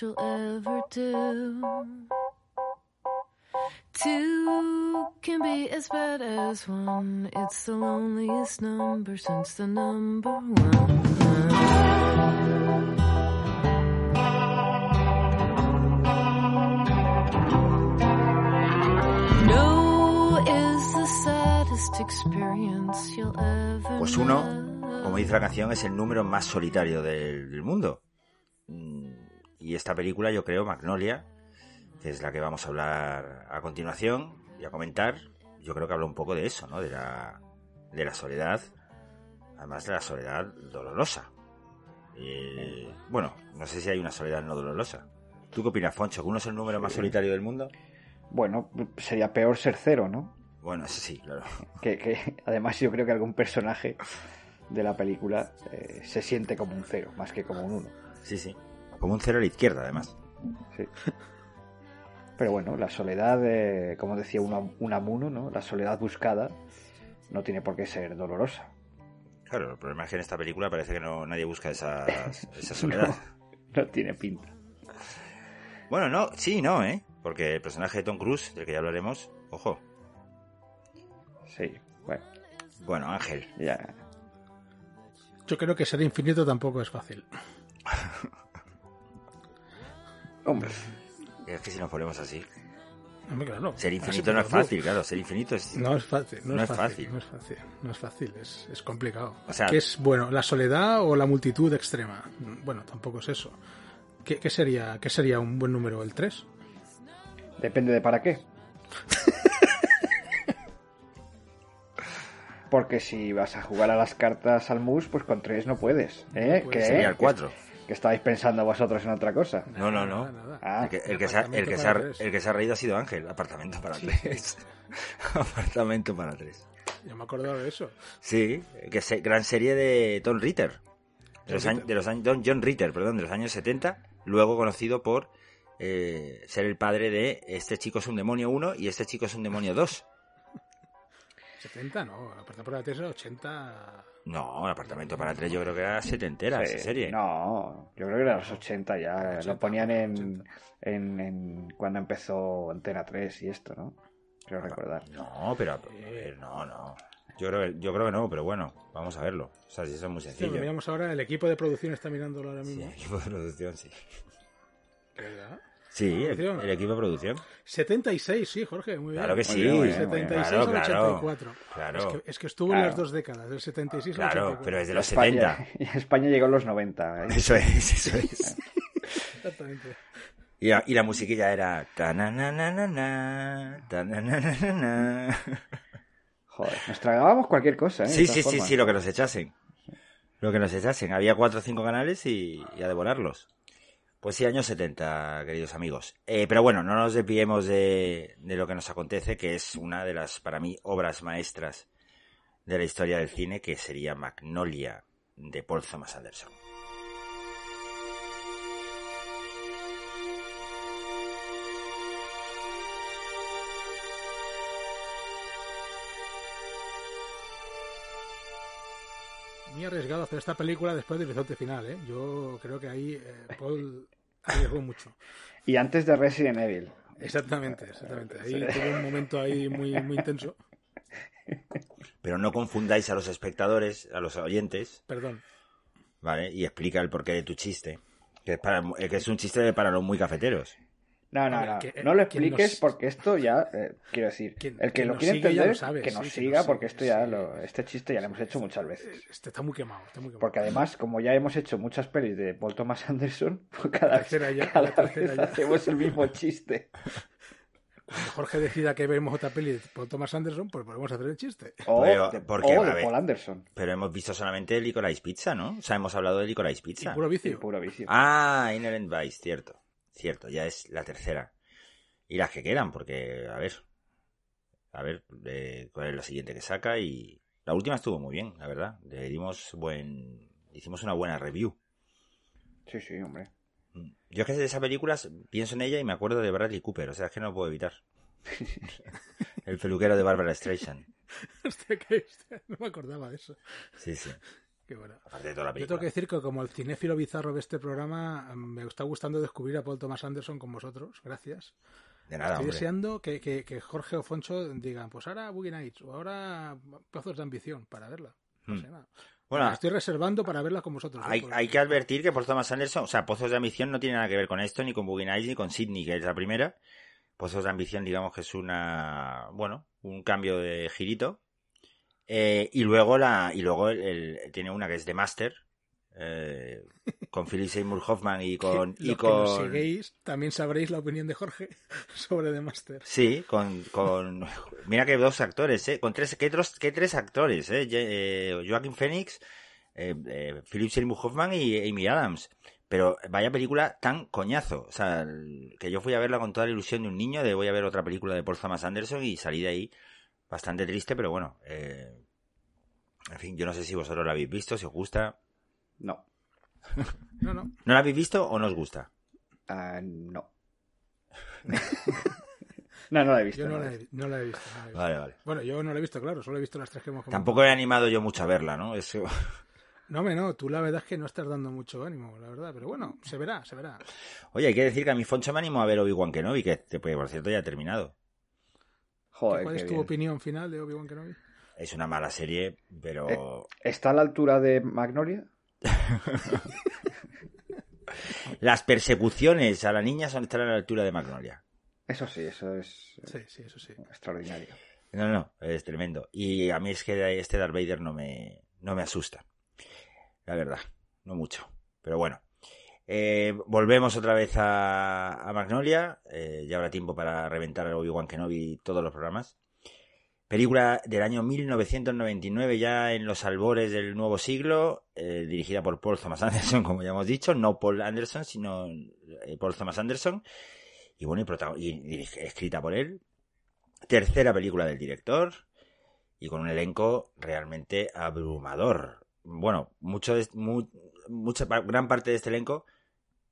you'll ever do. Two can be as bad as one. It's the loneliest number since the number one. No is the saddest experience you'll ever Pues uno, como dice la canción, es el número más solitario del mundo. Y esta película, yo creo, Magnolia, que es la que vamos a hablar a continuación y a comentar, yo creo que habla un poco de eso, ¿no? De la, de la soledad, además de la soledad dolorosa. Eh, bueno, no sé si hay una soledad no dolorosa. ¿Tú qué opinas, Foncho? ¿Que uno es el número más solitario del mundo? Bueno, sería peor ser cero, ¿no? Bueno, eso sí, claro. Que, que además yo creo que algún personaje de la película eh, se siente como un cero, más que como un uno. Sí, sí. Como un cero a la izquierda, además. Sí. Pero bueno, la soledad, eh, como decía Una- Unamuno, ¿no? La soledad buscada no tiene por qué ser dolorosa. Claro, el problema es que en esta película parece que no nadie busca esa, esa soledad. No tiene pinta. Bueno, no, sí, y no, ¿eh? Porque el personaje de Tom Cruise, del que ya hablaremos, ojo. Sí, bueno, Bueno, Ángel. ya. Yo creo que ser infinito tampoco es fácil. Hombre, Es que si nos ponemos así. Hombre, claro. Ser Así infinito no es fácil, claro. Ser infinito es. No es fácil, no, No es, es fácil, fácil. no es fácil, no es fácil, es, es complicado. O sea- ¿Qué es bueno, la soledad o la multitud extrema? Bueno, tampoco es eso. ¿Qué, qué sería, qué sería un buen número? ¿El 3? depende de para qué. Porque si vas a jugar a las cartas al mus, pues con tres no puedes. ¿Eh? No ¿Qué? puedes. Sería el 4. Que estabais pensando vosotros en otra cosa. No, no, no. Nada, nada. Ah, El que, el que se ha, el que se ha- tres. el que se ha reído ha sido Ángel. Apartamento para tres. Apartamento para tres. Yo me acordaba de eso. Sí, que se- gran serie de Tom Ritter. De los, años, de los años, Don John Ritter, perdón, de los años 70. Luego conocido por eh, ser el padre de este chico es un demonio 1 y este chico es un demonio 2. 70, no. Apartamento para 3 era 80. No, el apartamento para tres yo creo que era setentera Sí, esa serie. No, yo creo que era los 80 ya. 80, lo ponían en, 80. en, en cuando empezó Antena 3 y esto, ¿no? Creo recordar. No, pero a ver, no, no. Yo creo, que- yo creo que no, pero bueno, vamos a verlo. O sea, si eso es muy Sí, lo sencillo. miramos ahora, el equipo de producción está mirándolo ahora Sí, mismo. el equipo de producción, sí. ¿Verdad? Sí, el, Producción. el equipo de producción. 76, sí, Jorge, muy bien. Claro que sí. bien, muy bien, muy bien. 76 Claro, al claro. 84. Claro. Es que, es que estuvo en Claro. las dos décadas, del 76 al Claro, 84. pero es de los España, 70. España llegó en los 90. ¿eh? Eso es, eso es. Exactamente. Y la, y la musiquilla era... ta-na-na-na-na-na, ta-na-na-na-na-na. Joder, nos tragábamos cualquier cosa, ¿eh? Sí, sí, sí, formas. sí, lo que nos echasen. Lo que nos echasen. Había cuatro o cinco canales y, y a devorarlos. Pues sí, años 70, queridos amigos. Eh, pero bueno, no nos desviemos de, de lo que nos acontece, que es una de las, para mí, obras maestras de la historia del cine, que sería Magnolia, de Paul Thomas Anderson. Muy arriesgado hacer esta película después del horizonte final, ¿eh? Yo creo que ahí eh, Paul arriesgó mucho. Y antes de Resident Evil. Exactamente, exactamente. Ahí tuvo un momento ahí muy, muy intenso. Pero no confundáis a los espectadores, a los oyentes, Perdón. ¿vale? Y explica el porqué de tu chiste. Que es, para, que es un chiste para los muy cafeteros. No, no, no. que- no lo expliques nos- porque esto ya, eh, quiero decir, el que lo quiere entender, lo sabe, que nos sí, que siga nos porque sigue, esto ya, sí. lo, este chiste ya lo hemos hecho muchas veces. Este está muy quemado, está muy quemado. Porque además, como ya hemos hecho muchas pelis de Paul Thomas Anderson, pues cada, vez, tercera ya, cada la tercera vez ya. hacemos el mismo chiste. Cuando Jorge decida que vemos otra peli de Paul Thomas Anderson, pues podemos hacer el chiste. O Pero, de, porque, o a de ver. Paul Anderson. Pero hemos visto solamente Licorice Pizza, ¿no? O sea, hemos hablado de Licorice Y Pizza. puro Sí, vicio. puro vicio. Ah, Inherent Vice, cierto. Cierto, ya es la tercera. Y las que quedan, porque, a ver. A ver eh, cuál es la siguiente que saca. Y la última estuvo muy bien, la verdad. Le dimos buen. Hicimos una buena review. Sí, sí, hombre. Mm. Yo es que de esas películas pienso en ella y me acuerdo de Bradley Cooper. O sea, es que no lo puedo evitar. El peluquero de Barbara Streisand. Hostia, que- no me acordaba de eso. Sí, sí. Qué bueno. Aparte de toda la Yo tengo que decir que como el cinéfilo bizarro de este programa, mm, me está gustando descubrir a Paul Thomas Anderson con vosotros. Gracias. De nada, Estoy hombre. deseando que, que- que Jorge o Foncho digan, pues ahora Boogie Nights o ahora Pozos de Ambición para verla. No Hmm. sé nada. Bueno, La estoy reservando para verla con vosotros. ¿eh? Hay, que advertir que por Thomas Anderson, o sea, Pozos de Ambición no tiene nada que ver con esto, ni con Boogie Nights, ni con Sydney, que es la primera. Pozos de Ambición, digamos que es una, bueno, un cambio de girito. Eh, y luego la, y luego el, el- tiene una que es The Master, eh, con Philip Seymour Hoffman y con, que y que nos con, también sabréis la opinión de Jorge sobre The Master. sí, con, con, mira que dos actores, eh, con tres, qué, tres, qué tres actores, eh, eh, Joaquin Phoenix, eh, eh, Philip Seymour Hoffman y Amy Adams. Pero vaya película tan coñazo. O sea, que yo fui a verla con toda la ilusión de un niño de voy a ver otra película de Paul Thomas Anderson y salí de ahí bastante triste, pero bueno. eh, en fin, yo no sé si vosotros la habéis visto, si os gusta. No. No, no. ¿No la habéis visto o no os gusta? Ah, no. no, no la he visto. Yo no no la he he, no la he visto. no la he visto. Vale, vale. Bueno, yo no la he visto, claro, solo he visto las tres que hemos comentado. Tampoco he animado yo mucho a verla, ¿no? Eso... No, me no, tú la verdad es que no estás dando mucho ánimo, la verdad, pero bueno, se verá, se verá. Oye, hay que decir que a mi Foncho me animó a ver Obi-Wan Kenobi, que que, por cierto ya ha terminado. Joder, ¿Cuál qué es tu bien. opinión final de Obi-Wan Kenobi? Es una mala serie, pero... ¿Está a la altura de Magnolia? Las persecuciones a la niña son estar a la altura de Magnolia. Eso sí, eso es eh, Sí, sí, eso sí. extraordinario. No, no, es tremendo. Y a mí es que este Darth Vader no me, no me asusta. La verdad, no mucho. Pero bueno. Eh, volvemos otra vez a, a Magnolia. Eh, ya habrá tiempo para reventar a Obi-Wan Kenobi todos los programas. Película del año 1999, ya en los albores del nuevo siglo, eh, dirigida por Paul Thomas Anderson, como ya hemos dicho. No Paul Anderson, sino Paul Thomas Anderson. Y bueno, y, y dirige- escrita por él. Tercera película del director. Y con un elenco realmente abrumador. Bueno, mucho de- mu- mucha, gran parte de este elenco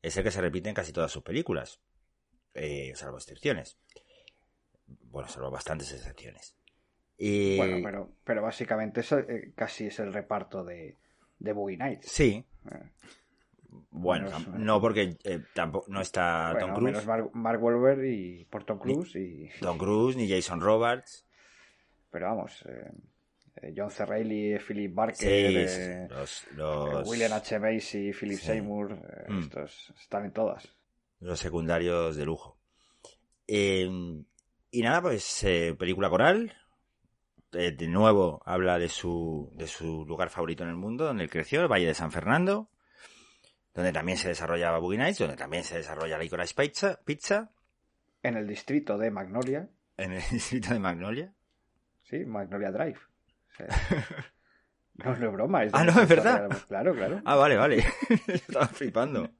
es el que se repite en casi todas sus películas. Eh, salvo excepciones. Bueno, salvo bastantes excepciones. Y... Bueno, pero, pero básicamente eso, eh, casi es el reparto de, de Boogie Nights. Sí. Eh, Bueno, Menos- no porque eh, tampoco no está bueno, Tom Cruise. menos Mark, Mark Wahlberg y por Tom Cruise y Tom Cruise ni Jason Roberts. pero vamos eh, John C. Reilly, Philip Barker, Sí, eh, los, eh, los, William H. Macy, Philip Sí. Seymour, eh, Mm. estos están en todas. los secundarios de lujo. Eh, y nada, pues eh, película coral. Eh, de nuevo habla de su, de su lugar favorito en el mundo, donde él creció, el Valle de San Fernando, donde también se desarrollaba Boogie Nights, donde también se desarrolla Licorice Pizza, Pizza En el distrito de Magnolia, en el distrito de Magnolia. sí, Magnolia Drive. No, no es broma. Es Ah, no, es verdad. Claro, claro. Ah, vale, vale. Estaba flipando.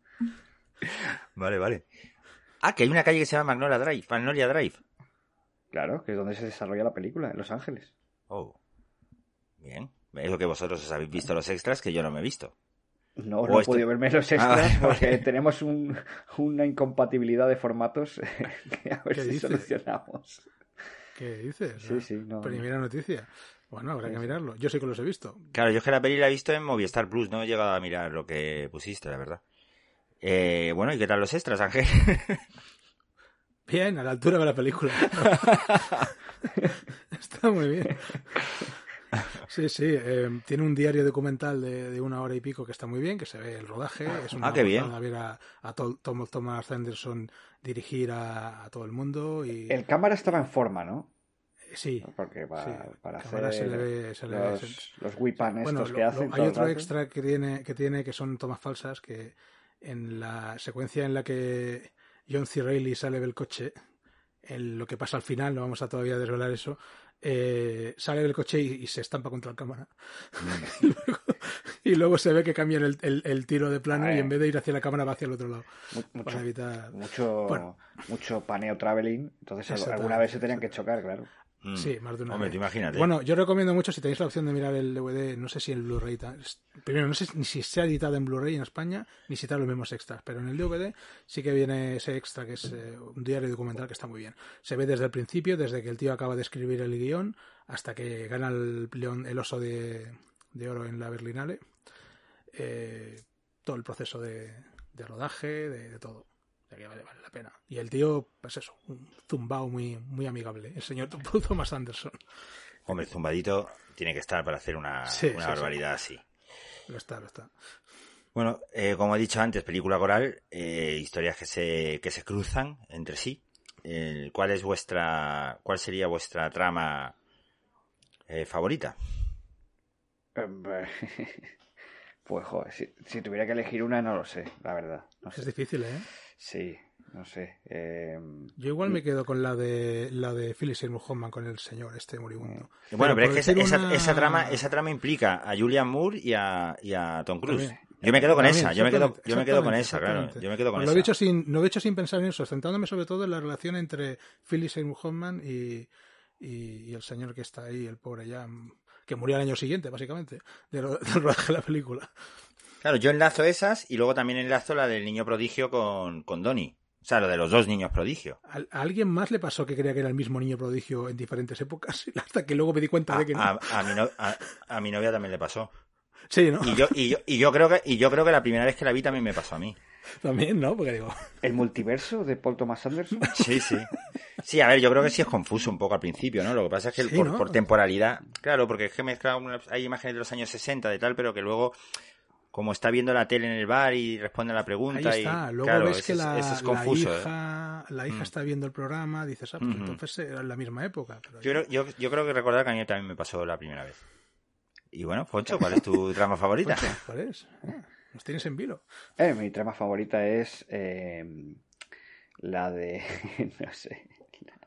Vale, vale. Ah, que hay una calle que se llama Magnolia Drive. Magnolia Drive. Claro, que es donde se desarrolla la película, en Los Ángeles. Oh. Bien. Es lo que vosotros os habéis visto los extras que yo no me he visto. No, no he esto- podido verme los Ah, extras vale, porque vale. tenemos un- una incompatibilidad de formatos que a ver ¿Qué si dices? solucionamos. ¿Qué dices? Sí, sí, no. Primera noticia. Bueno, habrá Sí, que mirarlo. Yo sí que los he visto. Claro, yo es que la peli la he visto en Movistar Plus, no he llegado a mirar lo que pusiste, la verdad. Eh, bueno, ¿y qué tal los extras, Ángel? Bien, a la altura de la película. Está muy bien. Sí, sí. eh, tiene un diario documental de, de una hora y pico que está muy bien, que se ve el rodaje. Es una Ah, qué bien. pasada ver a, a Tom- Thomas Anderson dirigir a, a todo el mundo. y El cámara estaba en forma, ¿no? Sí. Porque para, Sí, hacer se le ve- se le ve- los, se- los whipan Bueno, estos lo- que hacen. hay otro rato. extra que tiene, que tiene que son tomas falsas, que en la secuencia en la que John C. Reilly sale del coche, en lo que pasa al final, no vamos a todavía desvelar eso, eh, sale del coche y, y se estampa contra la cámara. y, luego, y luego se ve que cambian el, el- el tiro de plano y ver. en vez de ir hacia la cámara va hacia el otro lado. Mu- Mucho, Para evitar... mucho, Bueno. mucho paneo traveling. Entonces alguna vez se tenían que chocar, claro. Mm. Sí, más de una Hombre, vez. imagínate. Bueno, yo recomiendo mucho si tenéis la opción de mirar el DVD, no sé si en Blu-ray, primero no sé ni si se ha editado en Blu-ray en España, ni si está los mismos extras, pero en el DVD sí que viene ese extra que es eh, un diario documental que está muy bien. Se ve desde el principio, desde que el tío acaba de escribir el guion hasta que gana el, león, el oso de, de oro en la Berlinale. Eh, todo el proceso de, de rodaje, de, de todo. O sea que vale, vale la pena. Y el tío, pues eso, un zumbao muy, muy amigable, el señor Thomas Anderson. Hombre, zumbadito tiene que estar para hacer una, Sí, una sí, sí. barbaridad así. Lo está, lo está. Bueno, eh, como he dicho antes, película coral, eh, historias que se, que se cruzan entre sí. Eh, ¿Cuál es vuestra, cuál sería vuestra trama eh, favorita? Pues, joder, si, si tuviera que elegir una, no lo sé, la verdad. No Es sé. difícil, ¿eh? Sí, no sé. Eh, Yo igual me quedo con la de la de Philip Seymour Hoffman con el señor este moribundo. Bueno, pero, es que esa, una- trama, esa trama implica a Julian Moore y a, y a Tom Cruise. También. Yo me quedo con También, esa, yo me quedo, yo me quedo con esa, claro. Yo me quedo con Pues esa. Lo he dicho sin, lo he dicho sin pensar en eso, centrándome sobre todo en la relación entre Philip Seymour Hoffman y, y, y el señor que está ahí, el pobre ya, que murió al año siguiente, básicamente, de lo- del rodaje de la película. Claro, yo enlazo esas y luego también enlazo la del niño prodigio con, con Donnie. O sea, lo de los dos niños prodigio. ¿A, a alguien más le pasó que creía que era el mismo niño prodigio en diferentes épocas? Hasta que luego me di cuenta A, de que no. a- a mi no- a- a mi novia también le pasó. sí, ¿no? Y yo, y, yo, y yo creo que, y yo creo que la primera vez que la vi también me pasó a mí. También, ¿no? Porque digo, ¿El multiverso de Paul Thomas Anderson? Sí, sí. Sí, a ver, yo creo que sí es confuso un poco al principio, ¿no? Lo que pasa es que Sí, por, ¿no? por temporalidad, claro, porque es que mezcla una- hay imágenes de los años 60 de tal, pero que luego, como está viendo la tele en el bar y responde a la pregunta, Ahí está. y Luego claro, ves que es- la. ¿eh? hija, la hija Mm. está viendo el programa, dices, ah, pues entonces era en la misma época. Pero Yo, creo- yo, yo creo que recordar que a mí también me pasó la primera vez. Y bueno, Foncho, ¿cuál es tu trama favorita? Poncho, ¿Cuál es? Ah, Nos tienes en vilo. Eh, mi trama favorita es eh, la de. No sé. La,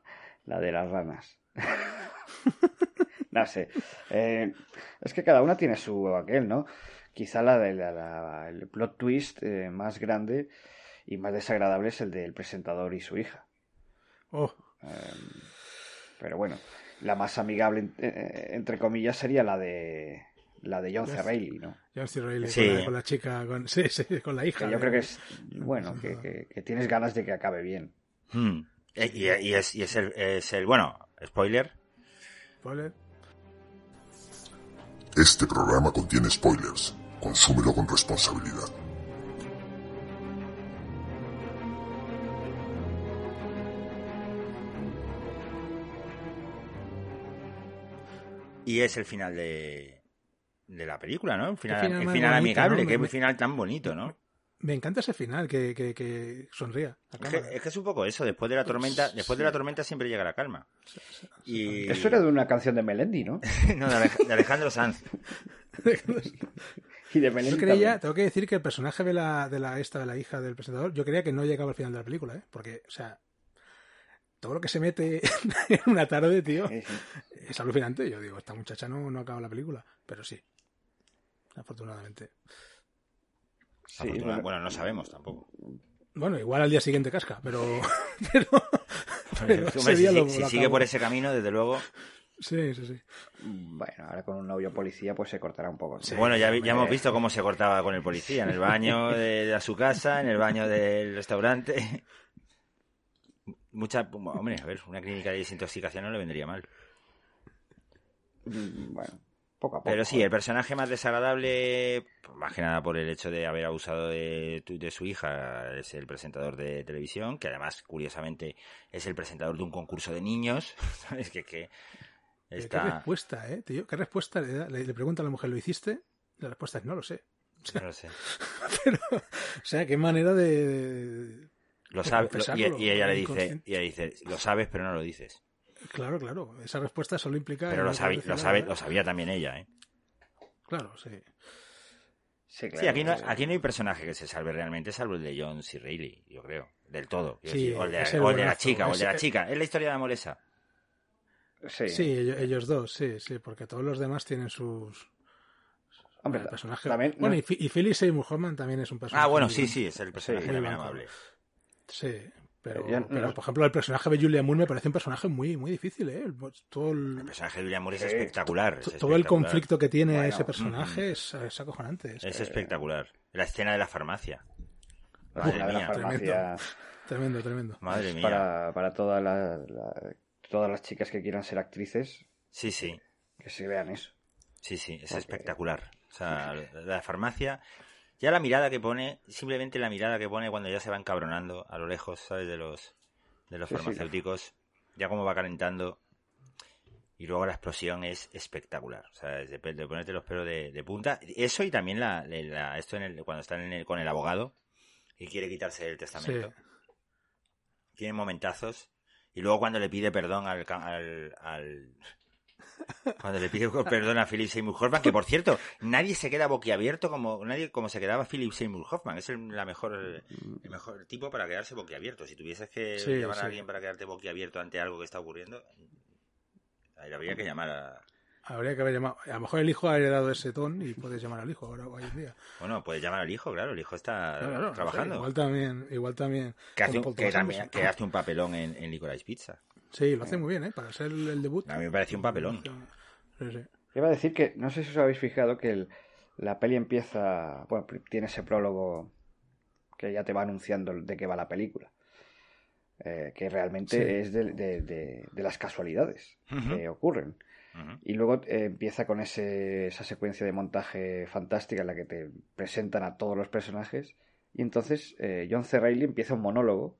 la de las ranas. no sé. Eh, es que cada una tiene su aquel, ¿no? Quizá la de la, la- el plot twist eh, más grande y más desagradable es el del presentador y su hija. Oh, Eh, pero bueno, la más amigable, en- eh, entre comillas, sería la de. La de John C. Reilly, ¿no? John C. Reilly Sí. con, la, con la chica, con, sí, sí, con la hija. Que yo creo que es. Bueno, que, que- que tienes ganas de que acabe bien. Hmm. Eh, Y, y es, y es el, es el, bueno, spoiler, Spoiler. Este programa contiene spoilers. Consúmelo con responsabilidad. y es el final de, de la película, ¿no? El final, final el final bonito, amigable, ¿no? qué Me- final tan bonito, ¿no? Me encanta ese final, que, que, que sonría. Es que, es que es un poco eso, después de la tormenta, después de la tormenta siempre llega la calma. Y... Eso era de una canción de Melendi, ¿no? no, de Alejandro Sanz. Y de Melendi Yo creía, también. tengo que decir que el personaje de la, de la esta de la hija del presentador, yo creía que no llegaba al final de la película, ¿eh? Porque, o sea, todo lo que se mete en una tarde, tío, Sí, sí. es alucinante. Yo digo, esta muchacha no, no acaba la película, pero sí. Afortunadamente. Sí, bueno. bueno, no sabemos tampoco. Bueno, igual al día siguiente casca, pero. pero, si, día si- lo- si lo sigue por ese camino, desde luego. Sí, sí, sí. Bueno, ahora con un novio policía pues se cortará un poco. ¿no? bueno, ya, vi- ya hemos visto cómo se cortaba con el policía, en el baño de, de su casa, en el baño del restaurante. Mucha, hombre, a ver, una clínica de desintoxicación no le vendría mal. Mm, Bueno, poco a poco. Pero sí, el personaje más desagradable, pues, más que nada por el hecho de haber abusado de, tu- de su hija, es el presentador de televisión, que además, curiosamente, es el presentador de un concurso de niños. ¿Sabes? Que, que ¿Qué respuesta, eh, tío? ¿Qué respuesta le, da? le, le pregunta a la mujer, ¿lo hiciste? La respuesta es, no lo sé. No lo sé. Pero, o sea, qué manera de... Lo de sabe, lo- y, ella le dice, y ella dice, lo sabes, pero no lo dices. Claro, claro. Esa respuesta solo implica... Pero lo, decir lo, sabe, lo sabía también ella, ¿eh? Claro, sí. Sí, claro. Sí, aquí no, aquí no hay personaje que se salve realmente, salvo el de John C. Reilly, yo creo. Del todo. Sí, decir, o el de, es el o el de la chica, o el es- de la chica. Es la historia de amor esa. Sí. Sí, ellos, ellos dos, sí, sí, porque todos los demás tienen sus... Hombre, el personaje... también, Bueno, no- y, Fi- y Philip Seymour Hoffman también es un personaje... Ah, bueno, sí, sí, es el personaje Sí, también amable. Sí, pero, Ya no- pero, por ejemplo, el personaje de Julia Moore me parece un personaje muy, muy difícil, ¿eh? El- Todo el, El personaje de William Moore es Sí. espectacular. es to- todo el conflicto que tiene Bueno, ese personaje es, es acojonante. Es, Es espectacular. La escena de la farmacia. la Madre escena de la mía. farmacia tremendo, tremendo. Madre mía. para, para todas las, la- todas las chicas que quieran ser actrices, Sí, sí. que se vean eso. Sí, sí, es Porque- espectacular. O sea, la farmacia, ya la mirada que pone, simplemente la mirada que pone cuando ya se va encabronando a lo lejos, ¿sabes? De los, de los Sí, sí. farmacéuticos, ya como va calentando. Y luego la explosión es espectacular. O sea, de, de ponerte los pelos de, de punta. Eso y también la, la- esto en el, cuando están en el- con el abogado y quiere quitarse el Sí, testamento. Tiene momentazos. Y luego cuando le pide perdón al, al, al- cuando le pide perdón a Philip Seymour Hoffman, que por cierto, nadie se queda boquiabierto como nadie como se quedaba Philip Seymour Hoffman. Es el, la mejor, el mejor tipo para quedarse boquiabierto. Si tuvieses que Sí, llamar sí. a alguien para quedarte boquiabierto ante algo que está ocurriendo, ahí habría que llamar a... habría que haber llamado. A lo mejor el hijo ha heredado ese ton y puedes llamar al hijo ahora hoy en día. Bueno, puedes llamar al hijo, claro, el hijo está Claro, claro, trabajando. sí, igual también, igual también. que, hace un, Paul que, Thomas también- Anderson. que hace un papelón en, en Licorice Pizza. Sí, lo hace muy bien, ¿eh? Para ser el, el debut. A mí me pareció un papelón. Sí, sí. Iba a decir que, no sé si os habéis fijado que el- la peli empieza, bueno, tiene ese prólogo que ya te va anunciando de qué va la película. Eh, que realmente Sí. es de, de- de- de las casualidades que ocurren. Y luego eh, empieza con ese, esa secuencia de montaje fantástica en la que te presentan a todos los personajes. Y entonces eh, John C. Reilly empieza un monólogo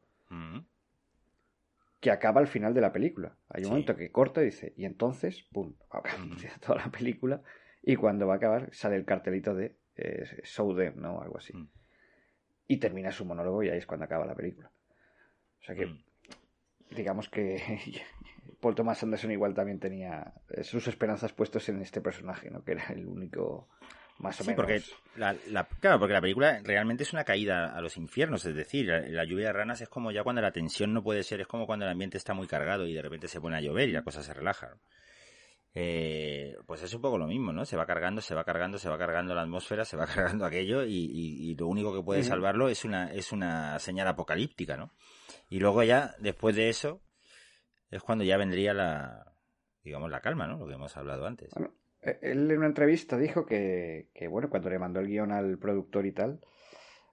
que acaba al final de la película. Hay un Sí. momento que corta y dice, y entonces, pum, empieza toda la película y cuando va a acabar sale el cartelito de eh, Show Them, ¿no? Algo así. Mm. Y termina su monólogo y ahí es cuando acaba la película. O sea que, Mm. digamos que Paul Thomas Anderson igual también tenía sus esperanzas puestos en este personaje, ¿no? Que era el único más o Sí, menos... porque la, la- claro, porque la película realmente es una caída a los infiernos, es decir, la, la lluvia de ranas es como ya cuando la tensión no puede ser, es como cuando el ambiente está muy cargado y de repente se pone a llover y la cosa se relaja. Eh, pues es un poco lo mismo, ¿no? Se va cargando, se va cargando, se va cargando la atmósfera, se va cargando aquello y, y- y lo único que puede salvarlo es una, es una señal apocalíptica, ¿no? Y luego ya, después de eso, es cuando ya vendría la, digamos, la calma, ¿no? Lo que hemos hablado antes. Eh, él en una entrevista dijo que, que, bueno, cuando le mandó el guion al productor y tal,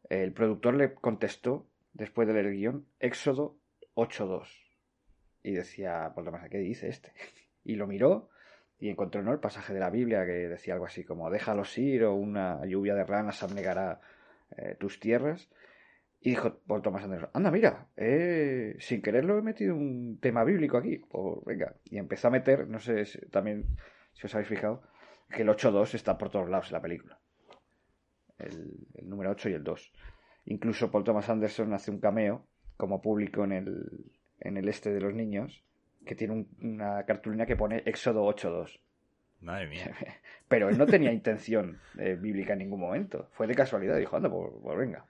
el productor le contestó, después de leer el guion, Éxodo 8.2. Y decía, Paul Thomas, ¿qué dice este? Y lo miró y encontró ¿no? el pasaje de la Biblia que decía algo así como, déjalos ir o una lluvia de ranas abnegará eh, tus tierras. Y dijo Paul Thomas Anderson, anda, mira, eh, sin quererlo he metido un tema bíblico aquí. Pues venga. Y empezó a meter, no sé si- también si os habéis fijado, que el 8-2 está por todos lados en la película. El, el número 8 y el 2. Incluso Paul Thomas Anderson hace un cameo como público en el, en el este de los niños, que tiene un- una cartulina que pone Éxodo 8-2. Madre mía. Pero él no tenía intención eh, bíblica en ningún momento. Fue de casualidad. Dijo, anda, pues, pues venga.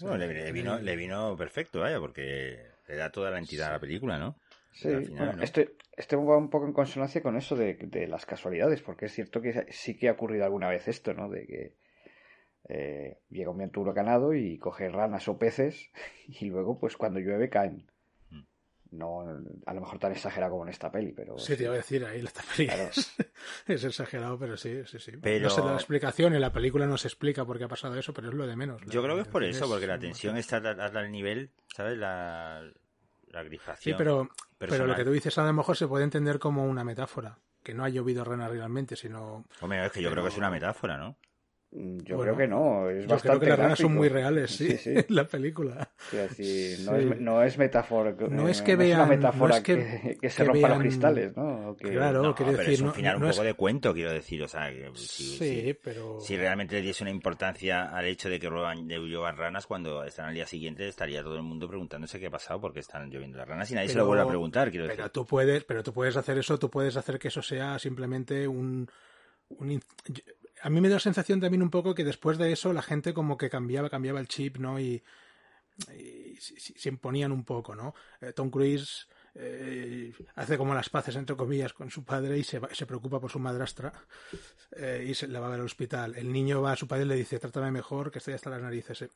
Bueno, le, le vino, le vino perfecto, vaya, porque le da toda la entidad a la película, ¿no? Sí, Al final, bueno, ¿no? esto, esto va un poco en consonancia con eso de, de las casualidades, porque es cierto que sí que ha ocurrido alguna vez esto, ¿no? De que eh, llega un viento huracanado y coge ranas o peces y luego, pues cuando llueve, caen. No a lo mejor tan exagerado como en esta peli, pero... Sí, te iba a decir, ahí tapería Claro. es, es exagerado, pero sí, sí, sí. Pero- No se da la explicación, en la película no se explica por qué ha pasado eso, pero es lo de menos. Yo creo que es por eso, porque la tensión está al nivel, ¿sabes? La, la Sí, grifación. pero, pero personal. lo que tú dices a lo mejor se puede entender como una metáfora. Que no ha llovido ranas realmente, sino... Hombre, es que yo creo que es una metáfora, ¿no? Mm, Yo Bueno, creo que no, es Yo bastante creo que las ranas son muy reales, sí, Sí, sí. en la película. Quiero decir, no, Sí. es, no es metáfora. No es eh, que es vean- una metáfora no es que- que, que se rompan los cristales, ¿no? Que- Claro, No, quiero pero decir, es un no- final no un es- poco de cuento, quiero decir. O sea, que si, Sí, si- pero... si realmente le diese una importancia al hecho de que roban, de llovan ranas, cuando están al día siguiente estaría todo el mundo preguntándose qué ha pasado porque están lloviendo las ranas y nadie se lo vuelve a preguntar, quiero Pero decir. tú puedes, pero tú puedes hacer eso, tú puedes hacer que eso sea simplemente un, a mí me da la sensación también un poco que después de eso la gente como que cambiaba, cambiaba el chip, ¿no? Y, se, imponían un poco, ¿no? Eh, Tom Cruise eh, hace como las paces entre comillas con su padre y se, va- se preocupa por su madrastra eh, y se la va a ver al hospital. El niño va a su padre y le dice, trátame mejor, que estoy hasta las narices.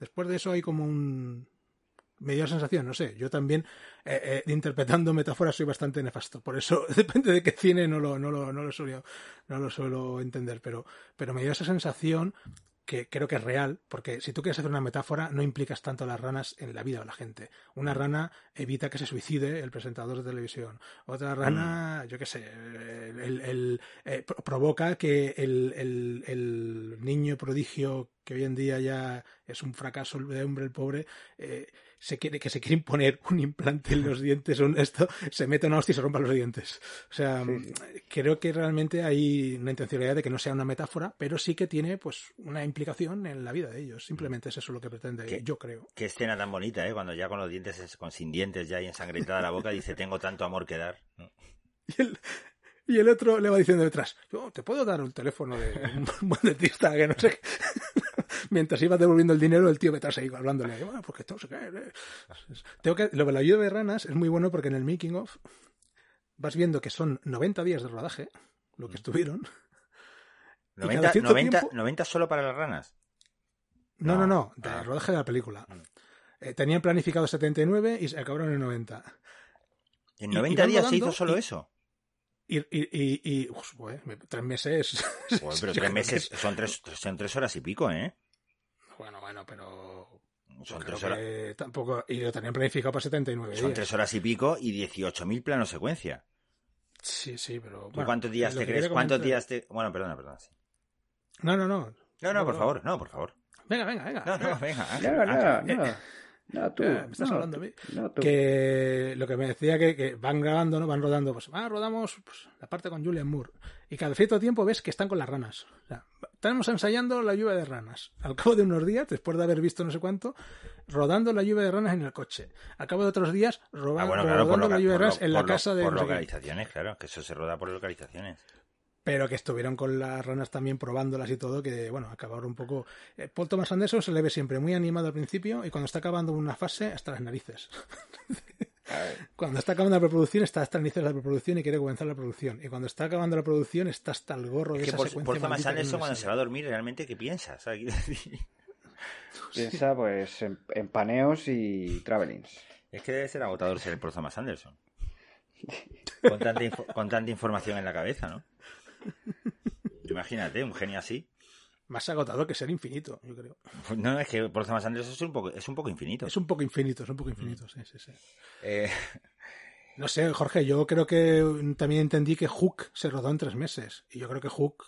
Después de eso hay como un me dio la sensación, no sé, yo también eh, eh, interpretando metáforas soy bastante nefasto, por eso depende de qué cine no lo, no lo, no lo, suelo, no lo suelo entender, pero, pero me dio esa sensación que creo que es real, porque si tú quieres hacer una metáfora no implicas tanto a las ranas en la vida de la gente. Una rana evita que se suicide el presentador de televisión. Otra rana, yo qué sé, el, el- eh, pro- provoca que el, el- el niño prodigio que hoy en día ya es un fracaso de hombre el pobre, eh, se quiere, que se quiere imponer un implante en los dientes, un esto, se mete una hostia y se rompa los dientes. O sea, Sí, creo que realmente hay una intencionalidad de que no sea una metáfora, pero sí que tiene pues una implicación en la vida de ellos. Simplemente es eso lo que pretende, ¿Qué? yo creo. Qué escena tan bonita, ¿eh? Cuando ya con los dientes, con sin dientes ya y ensangrentada la boca, dice, tengo tanto amor que dar. ¿no? Y el, y el otro le va diciendo detrás, yo te puedo dar un teléfono de un buen dentista que no sé qué. Mientras iba devolviendo el dinero, el tío detrás ahí hablándole, bueno, porque sé qué. eh". Tengo que, lo de la ayuda de ranas es muy bueno porque en el making of vas viendo que son 90 días de rodaje, lo que estuvieron. Y cada 90, cierto 90, tiempo- 90 solo para las ranas. No, No. no, no, de Ah. rodaje de la película. Mm. Eh, tenían planificado 79 y se acabaron en 90. En Y- y 90 van días se hizo solo y- eso. Y, y, y, y uf, joder, me- tres meses. Joder, pero tres meses, es- son tres, son tres horas y pico, ¿eh? Bueno, bueno, pero. Son tres horas, tampoco. Y lo tenían planificado para 79 son días. tres horas y pico y 18.000 planos secuencia. Sí, sí, pero. ¿Tú bueno, cuántos días te crees? ¿Cuántos comentar- días te...? Bueno, perdona, perdona. sí. No, no, no. No, no, por No. favor, no, por favor. Venga, venga, venga. No, no, venga. Ángel, Ángel. No. Tú. Eh, me estás no, hablando a mí. no, tú. que lo que me decía que, que van grabando, ¿no? Van rodando, pues, ah, rodamos pues, la parte con Julian Moore. Y cada cierto tiempo ves que están con las ranas. O sea, estamos ensayando la lluvia de ranas. Al cabo de unos días, después de haber visto no sé cuánto, rodando la lluvia de ranas en el coche. Al cabo de otros días, roba- Ah, bueno, claro, por, rodando la lluvia de ranas en la casa de... por localizaciones, claro, que eso se roda por localizaciones. Pero que estuvieron con las ranas también probándolas y todo, que bueno, acabaron un poco... Eh, Paul Thomas Anderson se le ve siempre muy animado al principio y cuando está acabando una fase hasta las narices. cuando está acabando la preproducción está hasta las narices de la preproducción y quiere comenzar la producción. Y cuando está acabando la producción está hasta el gorro de Es que esa por, secuencia por Thomas no Anderson cuando se va a dormir realmente, ¿qué piensa? ¿Sabes? Quiero decir, Piensa, pues, en, en paneos y travelings. Es que debe ser agotador ser el por Thomas Anderson. Con tanta, info- con tanta información en la cabeza, ¿no? Imagínate, un genio así. Más agotador que ser infinito, yo creo. Pues No, es que por Thomas Anderson es un poco, es un poco infinito. Es un poco infinito, es un poco infinito, sí, sí, sí. Eh, No sé, Jorge, yo creo que también entendí que Hook se rodó en tres meses. Y yo creo que Hook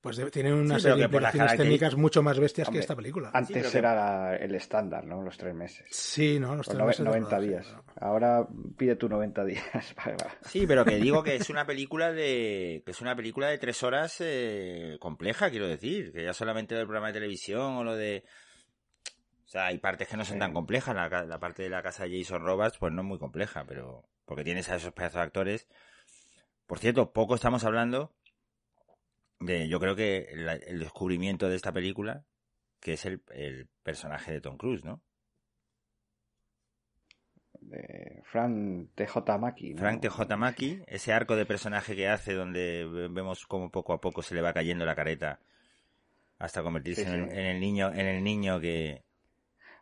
pues debe- tiene una Sí, serie de implicaciones técnicas mucho más bestias Hombre, que esta película. Antes que- era el estándar, ¿no? Los tres meses. Sí, ¿no? Los Pues tres meses de 90 rodaje, días. pero- Ahora pide tu 90 días. sí, pero que digo que es una película de, que es una película de tres horas eh, compleja, quiero decir, que ya solamente el programa de televisión o lo de, o sea, hay partes que no son tan complejas. La parte de la casa de Jason Roberts, pues no es muy compleja, pero porque tienes a esos pedazos de actores. Por cierto, poco estamos hablando yo creo que la- el descubrimiento de esta película, que es el, el personaje de Tom Cruise, ¿no? De Frank T.J. Maki. ¿no? Frank T.J. Maki, ese arco de personaje que hace donde ve- vemos como poco a poco se le va cayendo la careta hasta convertirse Sí, en el niño en el niño que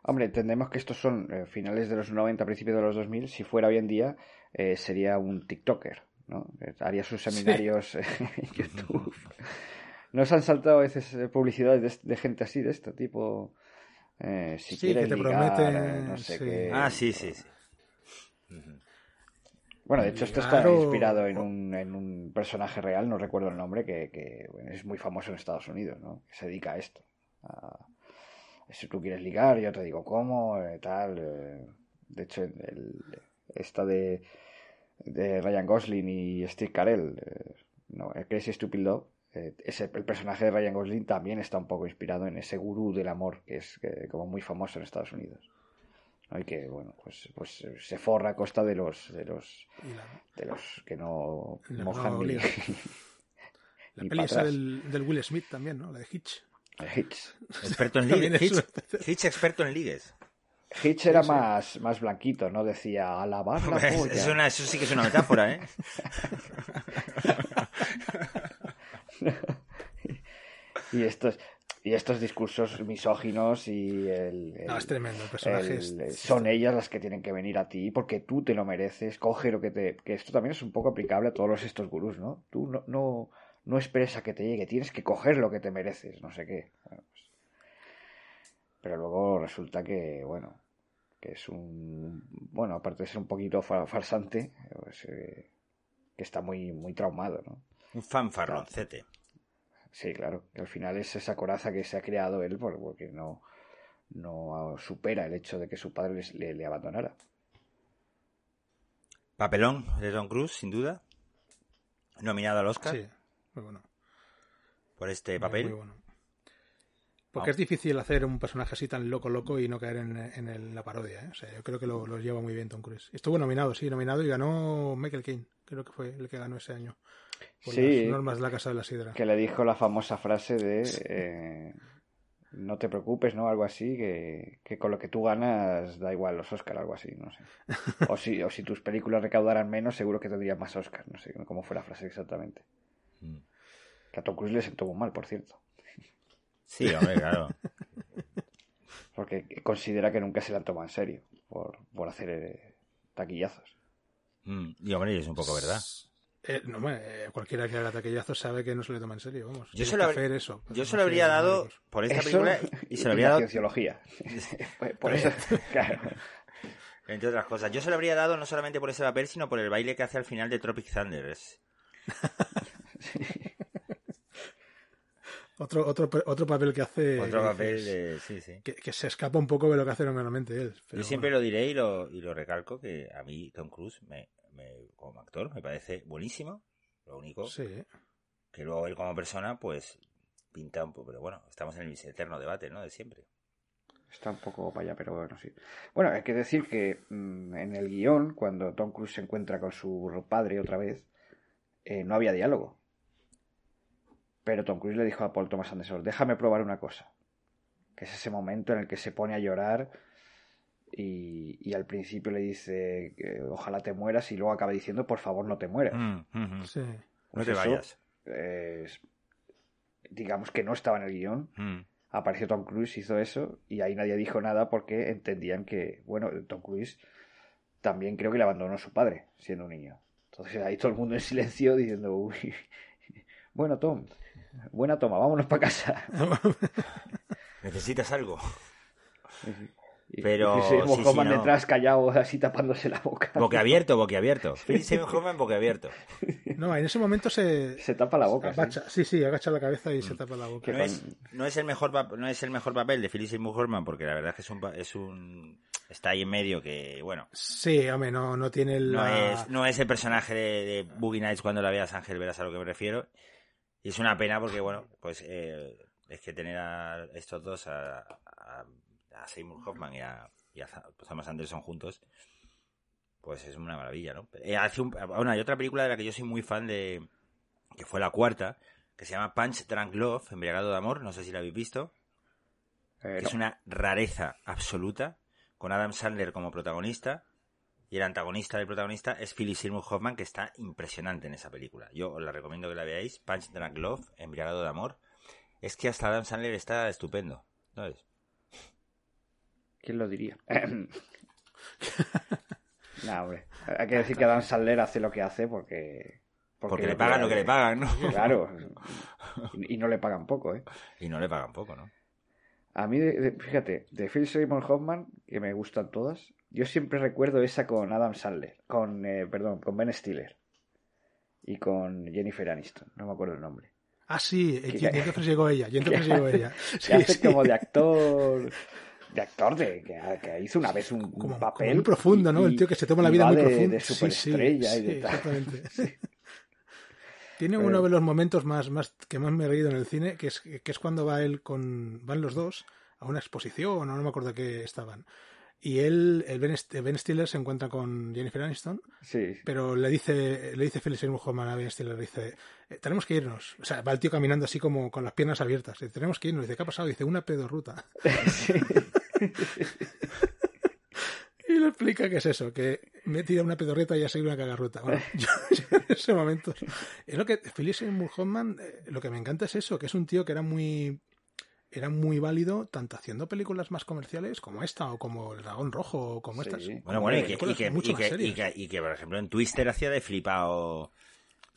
Hombre, entendemos que estos son eh, finales de los 90, principios de los 2000. Si fuera hoy en día, eh, sería un TikToker, ¿no? Eh, Haría sus seminarios eh, en YouTube. Nos han saltado a veces eh, publicidades de, de gente así, de este tipo. Eh, si Sí, quieres que te ligar, prometen, no sé sí. qué. ah sí sí sí. Bueno, de hecho, esto está Claro. inspirado en un, en un personaje real, no recuerdo el nombre, que, que, bueno, es muy famoso en Estados Unidos, ¿no? Que se dedica a esto. A- si tú quieres ligar, yo te digo cómo, eh, tal. eh. De hecho, el, el- esta de, de Ryan Gosling y Steve Carell, eh, no, el Crazy Stupid Love, eh, ese, el personaje de Ryan Gosling también está un poco inspirado en ese gurú del amor, que es eh, como muy famoso en Estados Unidos. ¿no? Y que, bueno, pues, pues eh, se forra a costa de los, de los, de los que no La mojan no ni, la ni peli esa del, del Will Smith también, ¿no? La de Hitch. Experto en También ligues. es Hitch, Hitch experto en ligues. Hitch era más, más blanquito, ¿no? Decía alabar la Hombre, polla". es una- eso sí que es una metáfora, ¿eh? y estos y estos discursos misóginos y el, el- No, es tremendo. El personaje el- es- son ellas las que tienen que venir a ti porque tú te lo mereces, coge lo que te... Que esto también es un poco aplicable a todos estos gurús, ¿no? Tú no, no, no esperes a que te llegue, tienes que coger lo que te mereces, no sé qué. Bueno, Pero luego resulta que, bueno, que es un... Bueno, aparte de ser un poquito fa- farsante, pues, eh, que está muy, muy traumado, ¿no? Un fanfarroncete. Sí, claro. que al final es esa coraza que se ha creado él por- porque no, no supera el hecho de que su padre le, le abandonara. Papelón de Tom Cruise, sin duda. Nominado al Oscar Sí, muy bueno. por este Muy papel. bueno. Porque es difícil hacer un personaje así tan loco, loco y no caer en, en el- la parodia. ¿eh? O sea, yo creo que lo, lo lleva muy bien Tom Cruise. Estuvo nominado, sí, nominado y ganó Michael Caine. Creo que fue el que ganó ese año. Por Sí. las normas de la Casa de la Sidra. Que le dijo la famosa frase de eh, no te preocupes, ¿no? Algo así, que, que con lo que tú ganas da igual los Oscar, algo así, no sé. O si, o si tus películas recaudaran menos, seguro que tendrías más Oscar, no sé cómo fue la frase exactamente. Mm. Que a Tom Cruise le sentó muy mal, por cierto. Sí, hombre, claro. Porque considera que nunca se la han tomado en serio por, por hacer eh, taquillazos. Mm, Y hombre, es un poco verdad. Eh, no, hombre, eh, cualquiera que haga taquillazos sabe que no se le toma en serio, vamos. Yo se lo eso. Yo pero se lo habría dado médicos. por esta Eso película y se lo habría la dado, cienciología. por eso, claro. entre otras cosas. Yo se lo habría dado no solamente por ese papel, sino por el baile que hace al final de Tropic Thunder. Es- Otro, otro, otro papel que hace. Otro que papel dices, de... Sí, sí. Que, que se escapa un poco de lo que hace normalmente él. pero Yo siempre bueno. lo diré y lo, y lo recalco que a mí Tom Cruise me, me- como actor me parece buenísimo. Lo único Sí. que luego él como persona pues pinta un poco, pero bueno, estamos en el eterno debate, ¿no? De siempre. Está un poco para allá, pero bueno, sí. Bueno, hay que decir que mm, en el guion, cuando Tom Cruise se encuentra con su padre otra vez, eh, no había diálogo. Pero Tom Cruise le dijo a Paul Thomas Anderson, déjame probar una cosa. Que es ese momento en el que se pone a llorar y, y al principio le dice, que ojalá te mueras y luego acaba diciendo, por favor no te mueras. Mm, mm, mm. Sí. No te eso, vayas. eh, es- digamos que no estaba en el guion, Mm. apareció Tom Cruise, hizo eso, y ahí nadie dijo nada porque entendían que, bueno, Tom Cruise también creo que le abandonó a su padre siendo un niño. Entonces ahí todo el mundo en silencio diciendo, uy, bueno, Tom, buena toma, vámonos para casa. Necesitas algo. Y- Pero, y sí, sí, no. detrás callado, así tapándose la boca. Boquiabierto, boquiabierto. Philip Seymour Hoffman, boquiabierto. No, en ese momento se. Se tapa la boca. sí. agacha. Sí, sí, agacha la cabeza y se Mm. tapa la boca. No es, no es el mejor no es el mejor papel de Philip Seymour Hoffman porque la verdad es que es un pa- es un está ahí en medio que bueno Sí, hombre, no, no tiene no la. es no es el personaje de, de Boogie Nights cuando la veas Ángel verás a lo que me refiero y es una pena porque bueno pues eh, es que tener a estos dos a, a, a Seymour Hoffman y a, y a Thomas Anderson juntos pues es una maravilla no Eh, hace un, bueno hay otra película de la que yo soy muy fan de que fue la cuarta que se llama Punch Drunk Love embriagado de amor no sé si la habéis visto Eh, que no. es una rareza absoluta, con Adam Sandler como protagonista, y el antagonista del protagonista es Philip Seymour Hoffman, que está impresionante en esa película. Yo os la recomiendo que la veáis, Punch Drunk Love, Embriagado de Amor. Es que hasta Adam Sandler está estupendo, ¿sabes? ¿Quién lo diría? no, hombre. Hay que decir que Adam Sandler hace lo que hace porque... Porque, le pagan lo que le pagan, ¿no? Claro. Y, y no le pagan poco, ¿eh? Y no le pagan poco, ¿no? A mí, de- de- fíjate, de Phil Seymour Hoffman, que me gustan todas, yo siempre recuerdo esa con Adam Sandler, con, eh, perdón, con Ben Stiller y con Jennifer Aniston, no me acuerdo el nombre. Ah, sí, y, Que- y entonces llegó ella, y entonces que- llegó ella. Que Sí, hace sí. como de actor, de actor de que, que hizo una vez un, un como, papel como muy profundo, ¿no? y- El tío que se toma la vida muy de- profunda. de Sí, sí, superestrella y de tal. exactamente. Tiene Pero- uno de los momentos más, más que más me he reído en el cine, que es, que es cuando va él con van los dos a una exposición, o no me acuerdo qué estaban. Y él, el Ben, St- Ben Stiller se encuentra con Jennifer Aniston, Sí, pero le dice, le dice Philip Seymour Hoffman a Ben Stiller, le dice, "Eh, tenemos que irnos. O sea, va el tío caminando así como con las piernas abiertas. Dice, tenemos que irnos. Dice, ¿qué ha pasado? Dice, una pedorruta. Y le explica que es eso, que me he tirado una pedorreta y ha seguido una cagarruta. Bueno, yo, yo en ese momento. Es lo que. Philip Seymour Hoffman, eh, lo que me encanta es eso, que es un tío que era muy. Era muy válido tanto haciendo películas más comerciales como esta, o como El Dragón Rojo, o como Sí. estas. Bueno, bueno, y que, y que, mucho y que- y que- y que, por ejemplo, en Twister hacía de flipado.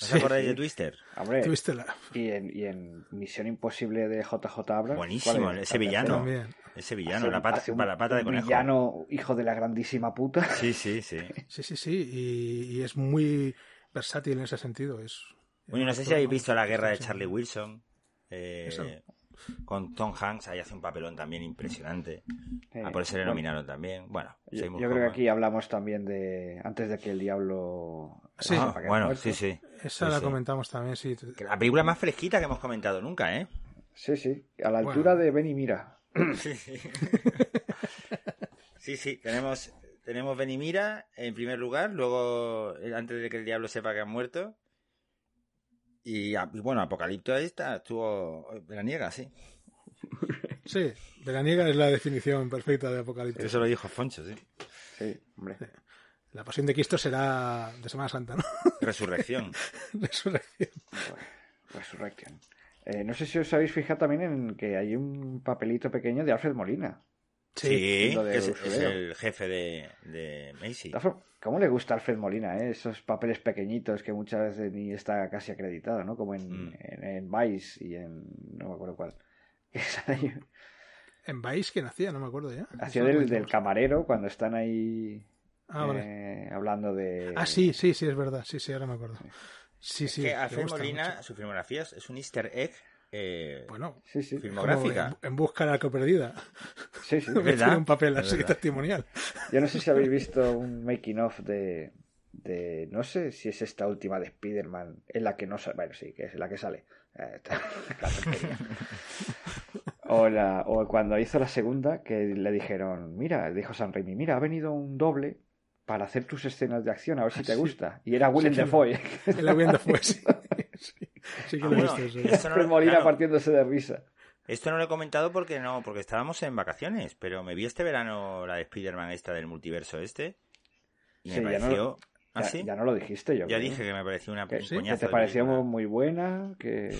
¿No Sí, os acordáis de Twister? hombre, Tuviste la- y en, y en Misión Imposible de JJ Abrams. Buenísimo, ¿cuál es? ese La villano. También. Ese villano, Hace- la pata, un- la pata de conejo. villano hijo de la grandísima puta. Sí, sí, sí. Sí, sí, sí. Y, y es muy versátil en ese sentido. Es, Bueno, no sé si habéis visto La Guerra de Charlie Wilson. eh, Eso. Con Tom Hanks, ahí hace un papelón también impresionante. Eh, Ah, por eso le nominaron también. Bueno, Yo, yo creo que aquí hablamos también de antes de que el diablo Sí. Ah, sepa que ha bueno, muerto. sí, sí. Esa Sí, la sí. comentamos también, sí. La película más fresquita que hemos comentado nunca, ¿eh? Sí, sí, a la altura Bueno. de Ben y Mira. Sí, sí. sí, sí, tenemos, tenemos Benimira en primer lugar, luego antes de que el diablo sepa que han muerto. Y, y bueno, Apocalipto ahí está, estuvo veraniega, sí. Sí, veraniega es la definición perfecta de Apocalipsis. Eso lo dijo Foncho, sí. Sí, hombre. La pasión de Cristo será de Semana Santa, ¿no? Resurrección. Resurrección. Resurrection. Eh, no sé si os habéis fijado también en que hay un papelito pequeño de Alfred Molina. Sí, de es, el jefe de, de Macy. ¿Cómo le gusta a Alfred Molina, eh? Esos papeles pequeñitos que muchas veces ni está casi acreditado, ¿no? Como en, Mm. en, en Vice y en... no me acuerdo cuál. En Vice, ¿quién hacía? No me acuerdo ya. Hacía del, del camarero cuando están ahí Ah, vale. eh, hablando de... Ah, sí, sí, sí, es verdad. Sí, sí, ahora me acuerdo. Sí, Es sí. que Alfred Molina, mucho. su filmografía es un easter egg. Eh, Bueno, Sí, sí. filmográfica. en, en busca de la perdida. Sí, sí. Tiene un papel así verdad. testimonial. Yo no sé si habéis visto un making of de, de. No sé si es esta última de Spider-Man, en la que no sale. Bueno, sí, que es la que sale. Eh, o, la, o cuando hizo la segunda, que le dijeron: Mira, dijo San Raimi, mira, ha venido un doble para hacer tus escenas de acción, a ver si te Ah, Sí. gusta. Y era Willem Sí, Dafoe. Vienda fue, sí. Sí, sí que Ah, lo he bueno, visto. sí. Eso no lo- Molina claro. partiéndose de risa. Esto no lo he comentado porque no, porque estábamos en vacaciones, pero me vi este verano la de Spider-Man esta del multiverso este y Sí, me ya no- pareció... ¿Ah, Ya, sí? ya no lo dijiste yo. Ya creo. dije que me pareció una Que, que te pareció muy buena, que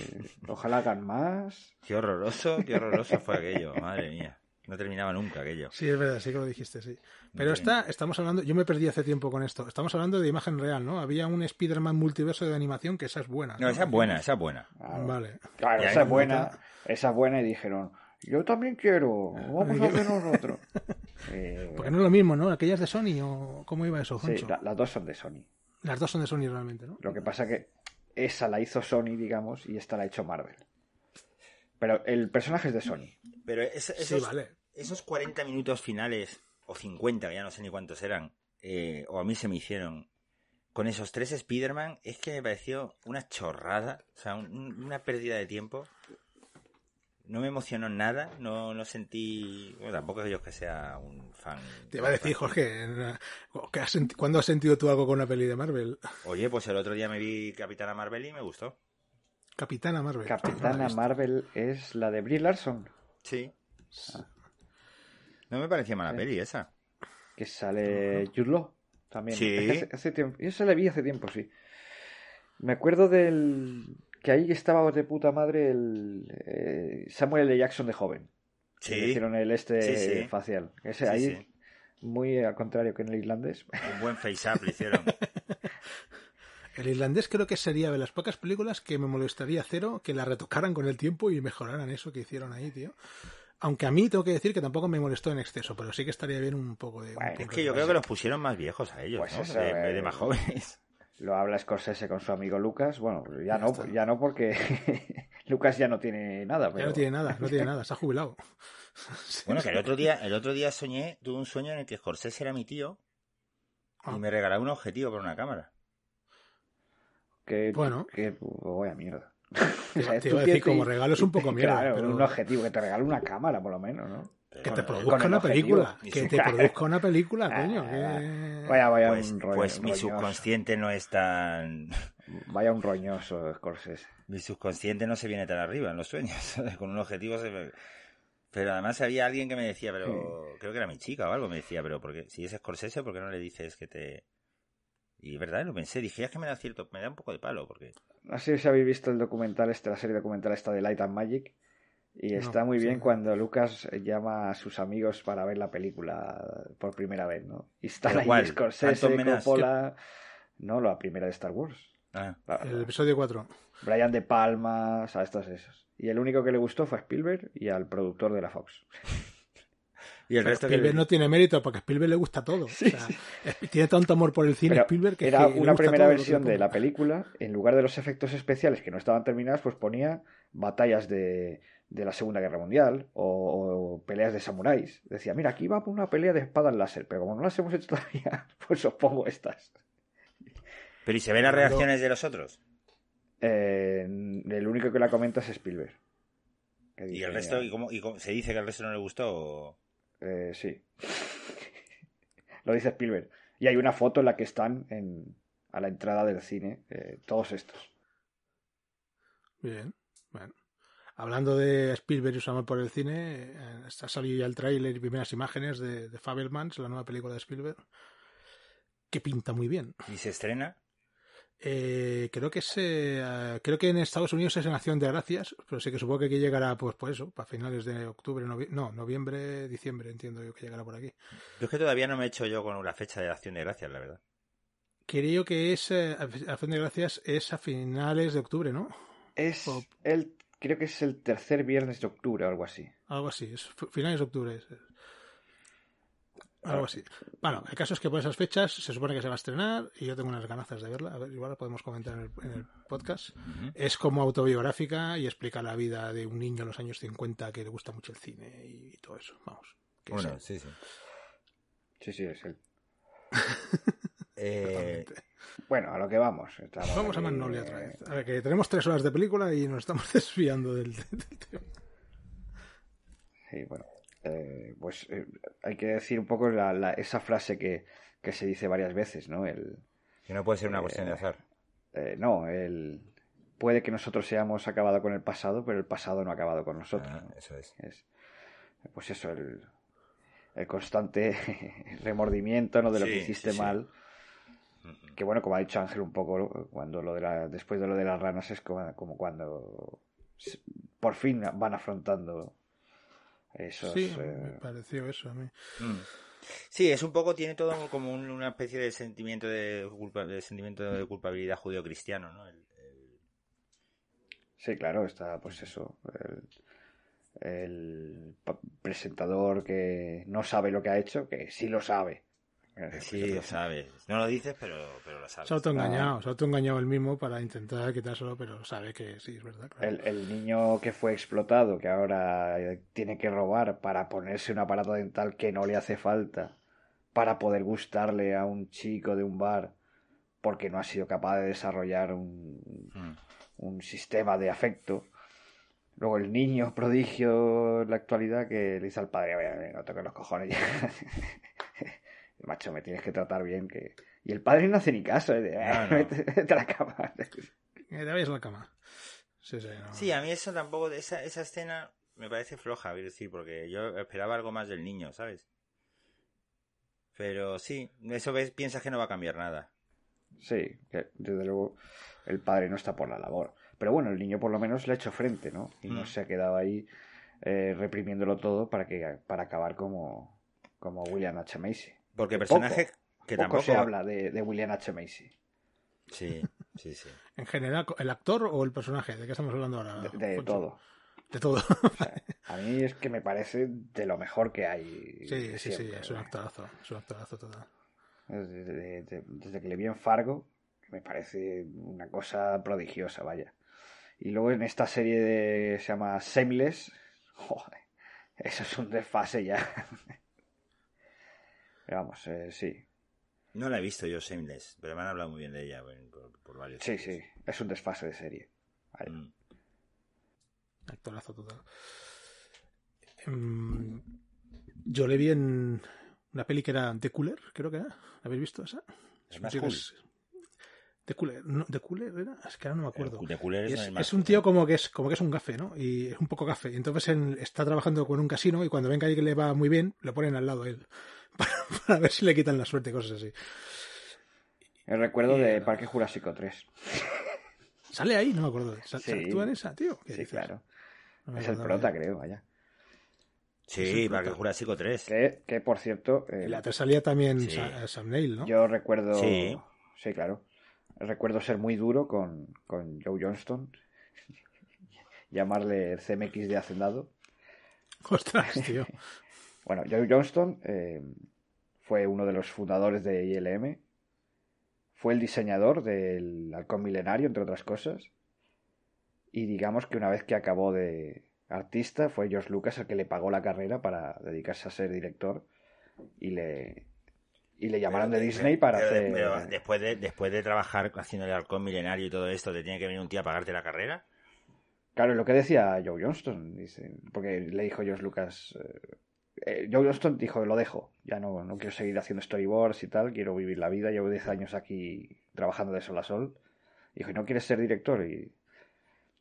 ojalá hagan más. Qué horroroso, qué horroroso fue aquello, madre mía. No terminaba nunca aquello. Sí, es verdad, sí que lo dijiste, sí. Pero Sí. está, estamos hablando, yo me perdí hace tiempo con esto. Estamos hablando de imagen real, ¿no? Había un Spider-Man multiverso de animación que esa es buena. No, esa es buena, esa es buena. Claro. Vale. Claro, esa es buena, esa es buena y dijeron, yo también quiero, vamos a hacer nosotros. Eh, Porque no es lo mismo, ¿no? Aquellas de Sony o cómo iba eso, sí, Juancho? la- las dos son de Sony. Las dos son de Sony realmente, ¿no? Lo que pasa que esa la hizo Sony, digamos, y esta la ha hecho Marvel. Pero el personaje es de Sony. Pero es- Sí, vale. Esos 40 minutos finales, o 50, que ya no sé ni cuántos eran, eh, o a mí se me hicieron, con esos tres Spider-Man, es que me pareció una chorrada, o sea, un- una pérdida de tiempo. No me emocionó nada, no, no sentí. Bueno, tampoco yo que sea un fan. Te iba a decir, Jorge, en- ¿qué has senti- ¿cuándo has sentido tú algo con una peli de Marvel? Oye, pues el otro día me vi Capitana Marvel y me gustó. Capitana Marvel. Capitana visto. Marvel es la de Brie Larson, Sí. No me parecía mala Sí. peli esa. que sale Law también. Sí. Es que Hace, hace tiempo, yo se la vi hace tiempo, sí. Me acuerdo del... que ahí estaba de puta madre el eh, Samuel L. Jackson de joven. Que le Sí. hicieron el este Sí, sí. facial. Ese Sí, ahí, sí. muy al contrario que en el irlandés. Un buen face-up le hicieron. El irlandés creo que sería de las pocas películas que me molestaría cero que la retocaran con el tiempo y mejoraran eso que hicieron ahí, tío. Aunque a mí tengo que decir que tampoco me molestó en exceso, pero sí que estaría bien un poco de... un Es que yo creo que los pusieron más viejos a ellos, Pues ¿no? eso, de, en vez de eh, más jóvenes. Lo habla Scorsese con su amigo Lucas. Bueno, ya Ya no, está. ya no porque Lucas ya no tiene nada. Ya Pero... no tiene nada, no tiene nada, se ha jubilado. Bueno, que el otro día, el otro día soñé, tuve un sueño en el que Scorsese era mi tío Ah. y me regalaba un objetivo para una cámara. Que, Bueno. que voy a mierda. Te, iba a decir, como regalo es un poco mierda, Claro, pero un objetivo, que te regale una cámara, por lo menos, ¿no? Que te produzca una objetivo. película, Y que te produzca una película, coño. Ah, que- Vaya, vaya pues, un rollo. pues mi roñoso. subconsciente no es tan... Vaya un roñoso Scorsese. Mi subconsciente no se viene tan arriba en los sueños. Con un objetivo se Pero además había alguien que me decía, pero creo que era mi chica o algo, me decía, pero porque si es Scorsese, ¿por qué no le dices que te...? Y verdad, lo pensé, dije, es que me da cierto, me da un poco de palo, porque... No sé si habéis visto el documental este, la serie documental esta de Light and Magic. Y No, está muy sí. bien cuando Lucas llama a sus amigos para ver la película por primera vez, ¿no? Y están ¿Pero ahí? Scorsese? Coppola... No, la primera de Star Wars. Ah, La- El episodio 4. Brian De Palma, a estos esos. Y el único que le gustó fue a Spielberg y al productor de la Fox. Y el Pero resto que... Spielberg no tiene mérito porque a Spielberg le gusta todo. O sea, es- Tiene tanto amor por el cine Pero Spielberg que era que le una gusta primera versión de la película, en lugar de los efectos especiales que no estaban terminados, pues ponía batallas de, de la Segunda Guerra Mundial o, o peleas de samuráis. Decía, mira, aquí va por una pelea de espadas láser, pero como no las hemos hecho todavía, pues os pongo estas. Pero ¿y se ven las reacciones de los otros? Eh, el único que la comenta es Spielberg. Que ¿Y el resto, y cómo, y cómo- se dice que al resto no le gustó? o- Eh, sí. Lo dice Spielberg. Y hay una foto en la que están en, a la entrada del cine, eh, todos estos. Bien, bueno. Hablando de Spielberg y su amor por el cine, eh, está salido ya el tráiler y primeras imágenes de, de Fabelmans, la nueva película de Spielberg, que pinta muy bien. ¿Y se estrena? Eh, creo que es, eh, creo que en Estados Unidos es en Acción de Gracias, pero sí que supongo que aquí llegará, pues, por eso, para finales de octubre, novi- no, noviembre, diciembre, entiendo yo que llegará por aquí. Yo es que todavía no me he hecho yo con la fecha de acción de gracias, la verdad. Creo que es, eh, Acción de Gracias es a finales de octubre, ¿no? Es O- el, creo que es el tercer viernes de octubre o algo así. Algo así, es finales de octubre. es- es. Algo así. Bueno, el caso es que por esas fechas se supone que se va a estrenar y yo tengo unas ganazas de verla. A ver, igual la podemos comentar en el, en el podcast. Es como autobiográfica y explica la vida de un niño en los años 50 que le gusta mucho el cine y todo eso. Vamos. que Bueno, sí, sí, sí. Sí, sí, es él. Eh. Bueno, a lo que vamos. Vamos a Magnolia eh, otra vez. A ver, que tenemos tres horas de película y nos estamos desviando del, del tema. Sí, bueno. Eh, pues eh, hay que decir un poco la- la- esa frase que, que se dice varias veces, ¿no? El, que no puede ser una cuestión de azar. eh, no, el, puede que nosotros hayamos acabado con el pasado, pero el pasado no ha acabado con nosotros. Ah, ¿no? eso es. Es, pues eso, el, el constante remordimiento ¿no? de lo Sí, que hiciste sí, sí. mal. Que bueno, como ha dicho Ángel un poco, cuando lo de la, después de lo de las ranas es como, como cuando por fin van afrontando esos... Sí, me eh, pareció eso a mí. Mm. Sí, es un poco, tiene todo como un- una especie de sentimiento de, culpa, de sentimiento de culpabilidad judío-cristiano, ¿no? El- el- Sí, claro, está pues eso. El, el presentador que no sabe lo que ha hecho, que sí lo sabe. Sí, lo sabes. No lo dices, pero, pero lo sabes. Se ha autoengañado, se ha autoengañado él mismo para intentar quitárselo, pero sabe que sí, es verdad. claro. El, el niño que fue explotado, que ahora eh, tiene que robar para ponerse un aparato dental que no le hace falta, para poder gustarle a un chico de un bar, porque no ha sido capaz de desarrollar un, Mm. un sistema de afecto. Luego el niño prodigio en la actualidad que le dice al padre, "Oye, oye, no toques los cojones ya. Macho, me tienes que tratar bien. que Y el padre no hace ni caso, ¿eh? de, No, no. "Vete- vete a la cama. Te vayas a la cama. Sí, sí, no. Sí, a mí eso tampoco, esa, esa escena me parece floja, quiero decir, porque yo esperaba algo más del niño, ¿sabes? Pero sí, eso ves, piensas que no va a cambiar nada. Sí, que desde luego el padre no está por la labor. Pero bueno, el niño por lo menos le ha hecho frente, ¿no? Y no Mm. se ha quedado ahí eh, reprimiéndolo todo para que para acabar como, como William H. Macy. Porque Poco, personaje que Poco tampoco... se habla de, de William H. Macy. Sí, sí, sí. En general, ¿el actor o el personaje? ¿De qué estamos hablando ahora? De, todo. de todo. O sea, a mí es que me parece de lo mejor que hay. sí, sí, sí, es un ¿eh? actorazo, es un actorazo total. Desde, de- de- desde que le vi en Fargo, me parece una cosa prodigiosa, vaya. Y luego en esta serie de, se llama Shameless, joder, eso es un desfase ya. Vamos, eh, sí, No la he visto yo, Shameless, pero me han hablado muy bien de ella por, por varios sí, sí, es un desfase de serie. Vaya. Mm. Actorazo total. Em, yo le vi en una peli que era The Cooler, creo que era. ¿La habéis visto esa? ¿Es un más tío que cool? es- The Cooler, no, The Cooler era, es que ahora no me acuerdo. De Cooler es es, un tío como que es como que es un gafe, ¿no? Y es un poco gafe. Y entonces en- está trabajando con un casino y cuando ven que alguien le va muy bien, le ponen al lado a él. Para, ver si le quitan la suerte, cosas así. El recuerdo Y- de Parque Jurásico 3. ¿Sale ahí? No me acuerdo. ¿Sa- Sí. ¿Actúa en esa, tío? ¿Qué Sí, dices? claro. No Es el prota, ya. creo, vaya. Sí, el para que prota. Jurásico 3. Que, que por cierto, eh, Y la otra salía también Sí. Sa- Sam Neill, ¿no? yo recuerdo. Sí. Sí, claro. Recuerdo ser muy duro con, con Joe Johnston. Llamarle el CMX de Hacendado. Ostras, tío. Bueno, Joe Johnston eh, fue uno de los fundadores de ILM. Fue el diseñador del Halcón Milenario, entre otras cosas. Y digamos que una vez que acabó de artista, fue George Lucas el que le pagó la carrera para dedicarse a ser director. Y le, y le llamaron Pero de Disney para pero hacer. pero después, de, después de trabajar haciendo el halcón milenario y todo esto, ¿te tiene que venir un tío a pagarte la carrera? Claro, es lo que decía Joe Johnston, dice, porque le dijo George Lucas. eh, eh, Joe Johnston dijo: Lo dejo, ya no, no quiero seguir haciendo storyboards y tal, quiero vivir la vida. Llevo 10 años aquí trabajando de sol a sol. Dijo: ¿y no quieres ser director? Y,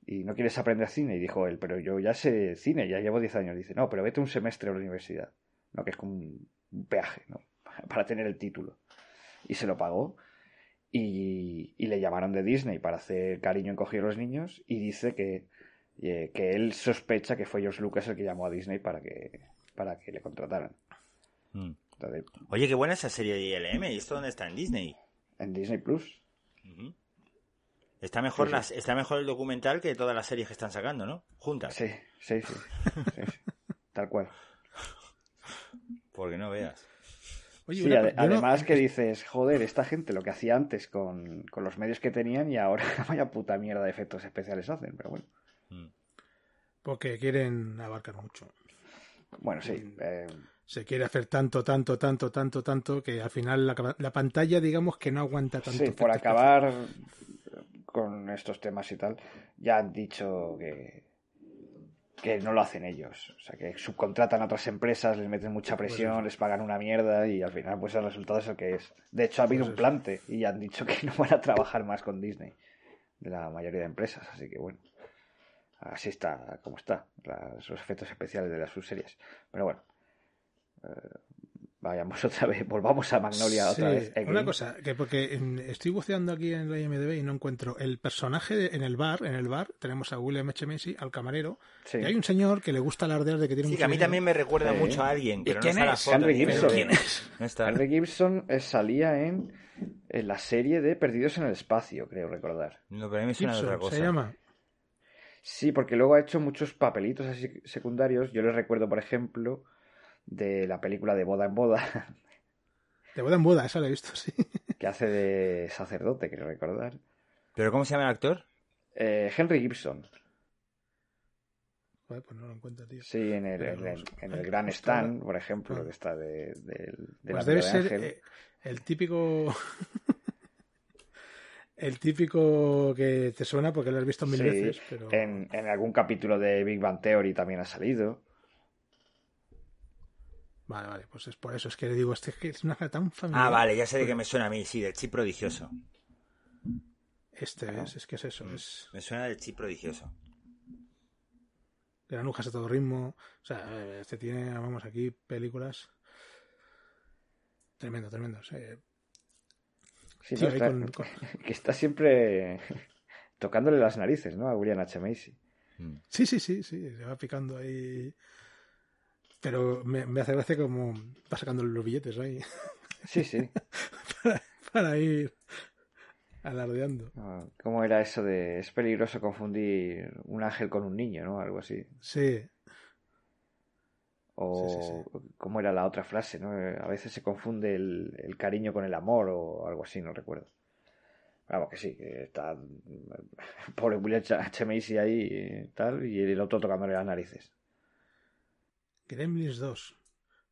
y no quieres aprender cine. Y dijo él: Pero yo ya sé cine, ya llevo 10 años. Dice: No, pero vete un semestre a la universidad. No, que es como un, peaje. Para tener el título. Y se lo pagó. Y, y le llamaron de Disney para hacer cariño encogido a los niños. Y dice que, eh, que él sospecha que fue George Lucas el que llamó a Disney para que, para que le contrataran. Mm. Entonces, Oye, qué buena esa serie de ILM. ¿Y esto dónde está? ¿En Disney? en Disney Plus. Está mejor, Sí, sí. las- está mejor el documental que todas las series que están sacando, ¿no? Juntas. Sí, sí, sí. sí, sí. Tal cual. Porque no veas. Oye, Sí, una- ade- yo no- además que dices, joder, esta gente lo que hacía antes con, con los medios que tenían y ahora vaya puta mierda de efectos especiales hacen, pero bueno. Mm. Porque quieren abarcar mucho. Bueno, sí. eh, Se quiere hacer tanto, tanto, tanto, tanto, tanto, que al final la, la pantalla, digamos que no aguanta tanto. sí, por acabar con estos temas y tal, ya han dicho que, que no lo hacen ellos. O sea, que subcontratan a otras empresas, les meten mucha presión, eso. les pagan una mierda y al final pues el resultado es el que es. De hecho, ha habido Pues un plante y han dicho que no van a trabajar más con Disney, de la mayoría de empresas. Así que bueno, así está como está, las- los efectos especiales de las subseries. Pero bueno. eh, Vayamos otra vez, volvamos a Magnolia otra vez. Una again. cosa, que porque en- estoy buceando aquí en la IMDB y no encuentro el personaje de- en el bar. En el bar tenemos a William H. Macy, al camarero, Sí. y hay un señor que le gusta alardear de que tiene Sí, mucho que a mí dinero. también me recuerda Sí. mucho a alguien, pero no quién la es? foto. Henry Pero Gibson. ¿quién es? No está. Henry Gibson eh, salía en, en la serie de Perdidos en el Espacio, creo recordar. No, pero a mí me suena de otra Gibson, cosa. se llama. Sí, porque luego ha hecho muchos papelitos así secundarios. Yo les recuerdo, por ejemplo, de la película de Boda en Boda, De boda en boda, esa la he visto, sí. que hace de sacerdote, creo recordar. ¿Pero cómo se llama el actor? Eh, Henry Gibson, Joder, pues no lo encuentro, tío. sí, en el, en el, vamos, en el Gran justo ahora- Stan, por ejemplo, Ah. que está de, de, de Pues la debe de ser Ángel. eh, el típico. El típico que te suena porque lo has visto mil Sí, veces, pero. en, en algún capítulo de Big Bang Theory también ha salido. Vale, vale, pues es por eso. Es que le digo, este es que es una cara tan familiar. Ah, vale, ya sé de qué me suena a mí, sí, del chip prodigioso. Este es, es que es eso, es Me suena del chip prodigioso. granujas a todo ritmo. O sea, eh, este tiene, vamos, aquí películas. Tremendo, tremendo. sí. Sí, Sí, ¿no? ahí Está- con- con- que está siempre tocándole las narices, ¿no? A William H. Macy. Mm. Sí, sí, sí, sí, se va picando ahí. Pero me, me hace gracia como va sacando los billetes ahí Sí, sí. para, para ir. alardeando. Ah, ¿Cómo era eso de es peligroso confundir un ángel con un niño, ¿no? Algo así. Sí, O Sí, cómo era la otra frase, ¿no? Eh, A veces se confunde el, el cariño con el amor o algo así, no recuerdo. Vamos, que sí, que está pobre William H. H. Macy ahí y tal, y el otro tocándole las narices. Gremlins 2.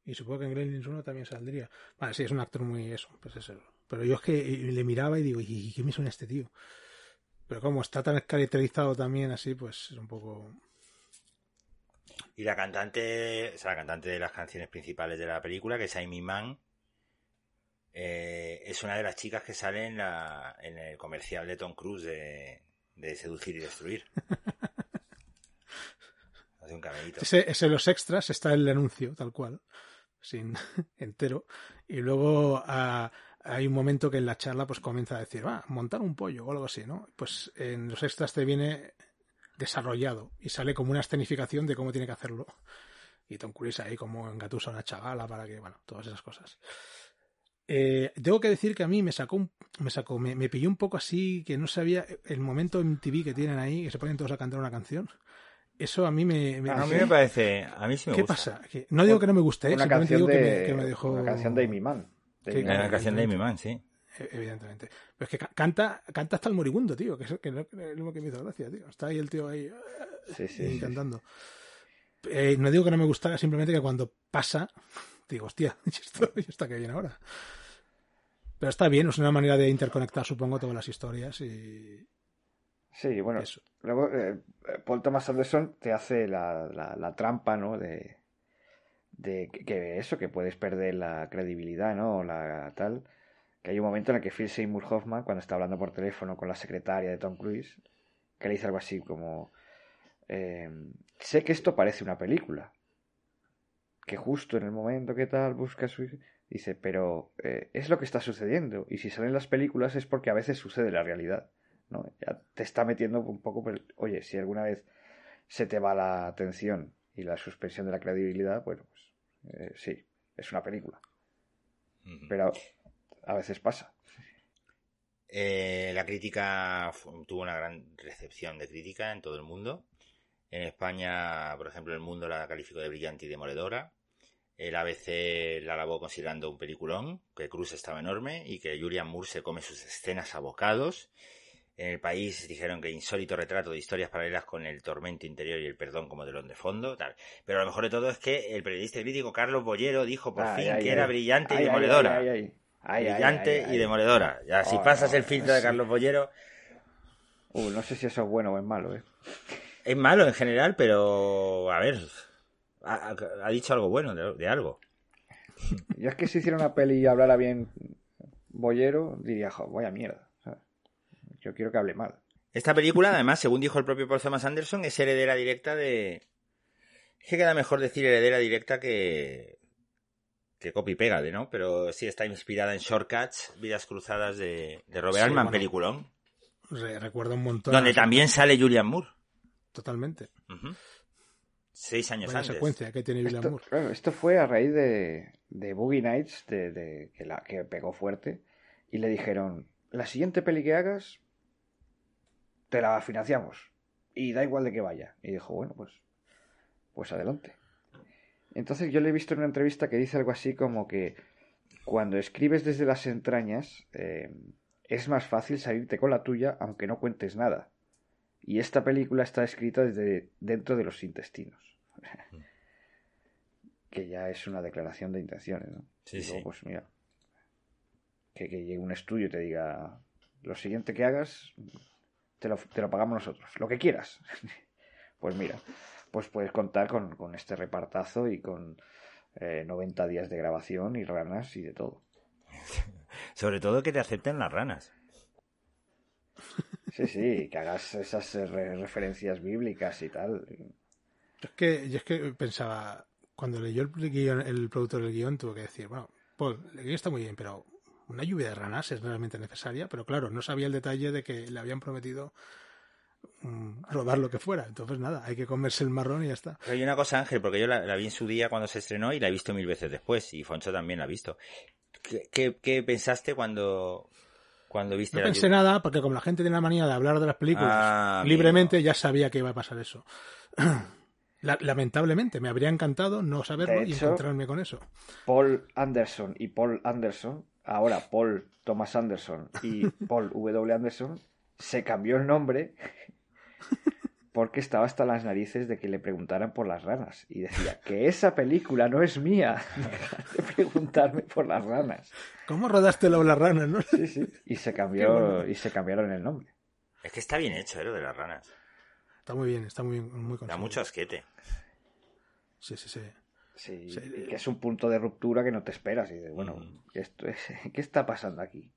Y supongo que en Gremlins 1 también saldría. Vale, sí, es un actor muy eso, pues es eso. Pero yo es que le miraba y digo, ¿y qué me suena este tío? Pero como está tan caracterizado también así, pues es un poco... Y la cantante, o sea, la cantante de las canciones principales de la película, que es Amy Mann, eh, es una de las chicas que sale en, la, en el comercial de Tom Cruise de, de Seducir y Destruir. Hace un camellito. Ese, ese los extras está el anuncio, tal cual, sin entero. Y luego ah, hay un momento que en la charla pues comienza a decir, va, montar un pollo o algo así, ¿no? Pues en los extras te viene desarrollado y sale como una escenificación de cómo tiene que hacerlo. Y Tom Cruise ahí como engatusa a una chavala para que, bueno, todas esas cosas. Eh, tengo que decir que a mí me sacó, un- me sacó, me, me pilló un poco así, que no sabía el momento en TV que tienen ahí, que se ponen todos a cantar una canción. Eso a mí me, me- a mí me parece, a mí sí me ¿Qué gusta. pasa? Que no digo que no me guste, ¿eh? Una simplemente que de, me, que me dejó. una canción de Amy. De Que- una canción de Amy Mann, sí. E- Evidentemente. Pero es que ca- canta, canta hasta el moribundo, tío, que es, que no- que es lo que me hizo gracia, tío. Está ahí el tío ahí Sí, sí, y sí. cantando. Eh, no digo que no me gustara, simplemente que cuando pasa, digo, hostia, ¿y esto, y esto qué viene ahora? Pero está bien, es una manera de interconectar, supongo, todas las historias y Sí, bueno, eso. luego eh, Paul Thomas Anderson te hace la, la- la trampa, ¿no? De, de que, que eso, que puedes perder la credibilidad, ¿no? La tal. Que hay un momento en el que Phil Seymour Hoffman, cuando está hablando por teléfono con la secretaria de Tom Cruise, que le dice algo así como: eh, Sé que esto parece una película. Que justo en el momento que tal busca su. Dice, pero eh, es lo que está sucediendo. Y si salen las películas es porque a veces sucede la realidad. ¿no? Ya te está metiendo un poco, pero, oye, si alguna vez se te va la atención y la suspensión de la credibilidad, bueno, pues eh, sí, es una película. Pero a veces pasa. Eh, la crítica tuvo una gran recepción de crítica en todo el mundo. En España, por ejemplo, el mundo la calificó de brillante y demoledora. El ABC la alabó considerando un peliculón, que Cruz estaba enorme y que Julian Moore se come sus escenas a bocados. En el país dijeron que insólito retrato de historias paralelas con el tormento interior y el perdón como telón de fondo. Tal. Pero lo mejor de todo es que el periodista y crítico Carlos Bollero dijo por Ay, fin ay, que ay. era brillante y demoledora. Ay, brillante ay, ay, y demoledora. Ya, si Oh, pasas no, el filtro de. Carlos Bollero, Uh, no sé si eso es bueno o es malo, ¿eh? es malo en general, pero a ver, ha, ha- ha dicho algo bueno de, de algo. Yo es que si hiciera una peli y hablara bien Bollero, diría, jo, vaya mierda. ¿sabes? Yo quiero que hable mal. Esta película, además, según dijo el propio Paul Thomas Anderson, es heredera directa de. Es que queda mejor decir heredera directa que. Que copy pégale, ¿no? Pero sí está inspirada en Shortcuts, Vidas Cruzadas de, de Robert Sí, Altman, bueno. peliculón. Re- recuerda un montón. Donde también sale Julian Moore. Totalmente. Seis años antes. secuencia que tiene Julian Esto, Moore. claro, esto fue a raíz de, de Boogie Nights, de, de- que, la, que pegó fuerte, y le dijeron, la siguiente peli que hagas, te la financiamos, y da igual de que vaya. Y dijo, bueno, pues, pues adelante. Entonces yo le he visto en una entrevista que dice algo así como que cuando escribes desde las entrañas, eh, es más fácil salirte con la tuya aunque no cuentes nada. Y esta película está escrita desde dentro de los intestinos. que ya es una declaración de intenciones, ¿no? Sí, sí. pues mira, que, que llegue un estudio y te diga, lo siguiente que hagas, te lo, te lo pagamos nosotros, lo que quieras. pues mira, pues puedes contar con, con este repartazo y con eh, 90 días de grabación y ranas y de todo. Sobre todo que te acepten las ranas. Sí, sí, que hagas esas re- referencias bíblicas y tal. Es que, yo es que pensaba, cuando leyó el, guión- el productor del guion, tuvo que decir, bueno, Paul, el guion está muy bien, pero una lluvia de ranas es realmente necesaria. Pero claro, no sabía el detalle de que le habían prometido mm, rodar lo que fuera. Entonces, nada, hay que comerse el marrón y ya está. Pero hay una cosa, Ángel, porque yo la, la vi en su día cuando se estrenó y la he visto mil veces después, y Foncho también la ha visto. ¿Qué, qué- qué pensaste cuando Cuando viste No la pensé nada, porque como la gente tiene la manía de hablar de las películas Ah, libremente, amigo. ya sabía que iba a pasar eso. La- lamentablemente, me habría encantado no saberlo y encontrarme con eso. Paul Anderson y Paul Anderson, ahora Paul Thomas Anderson y Paul W. Anderson, se cambió el nombre porque estaba hasta las narices de que le preguntaran por las ranas. Y decía, que esa película no es mía. De preguntarme por las ranas. ¿Cómo rodaste lo de las ranas, no? Sí, sí. Y se cambió, bueno. y se cambiaron el nombre. Es que está bien hecho, ¿eh? Lo de las ranas. Está muy bien, está muy, muy Da mucho asquete. Sí, sí, sí. Sí, Sí. y que es un punto de ruptura que no te esperas. Y de, bueno, Mm. ¿qué, esto es- ¿qué está pasando aquí?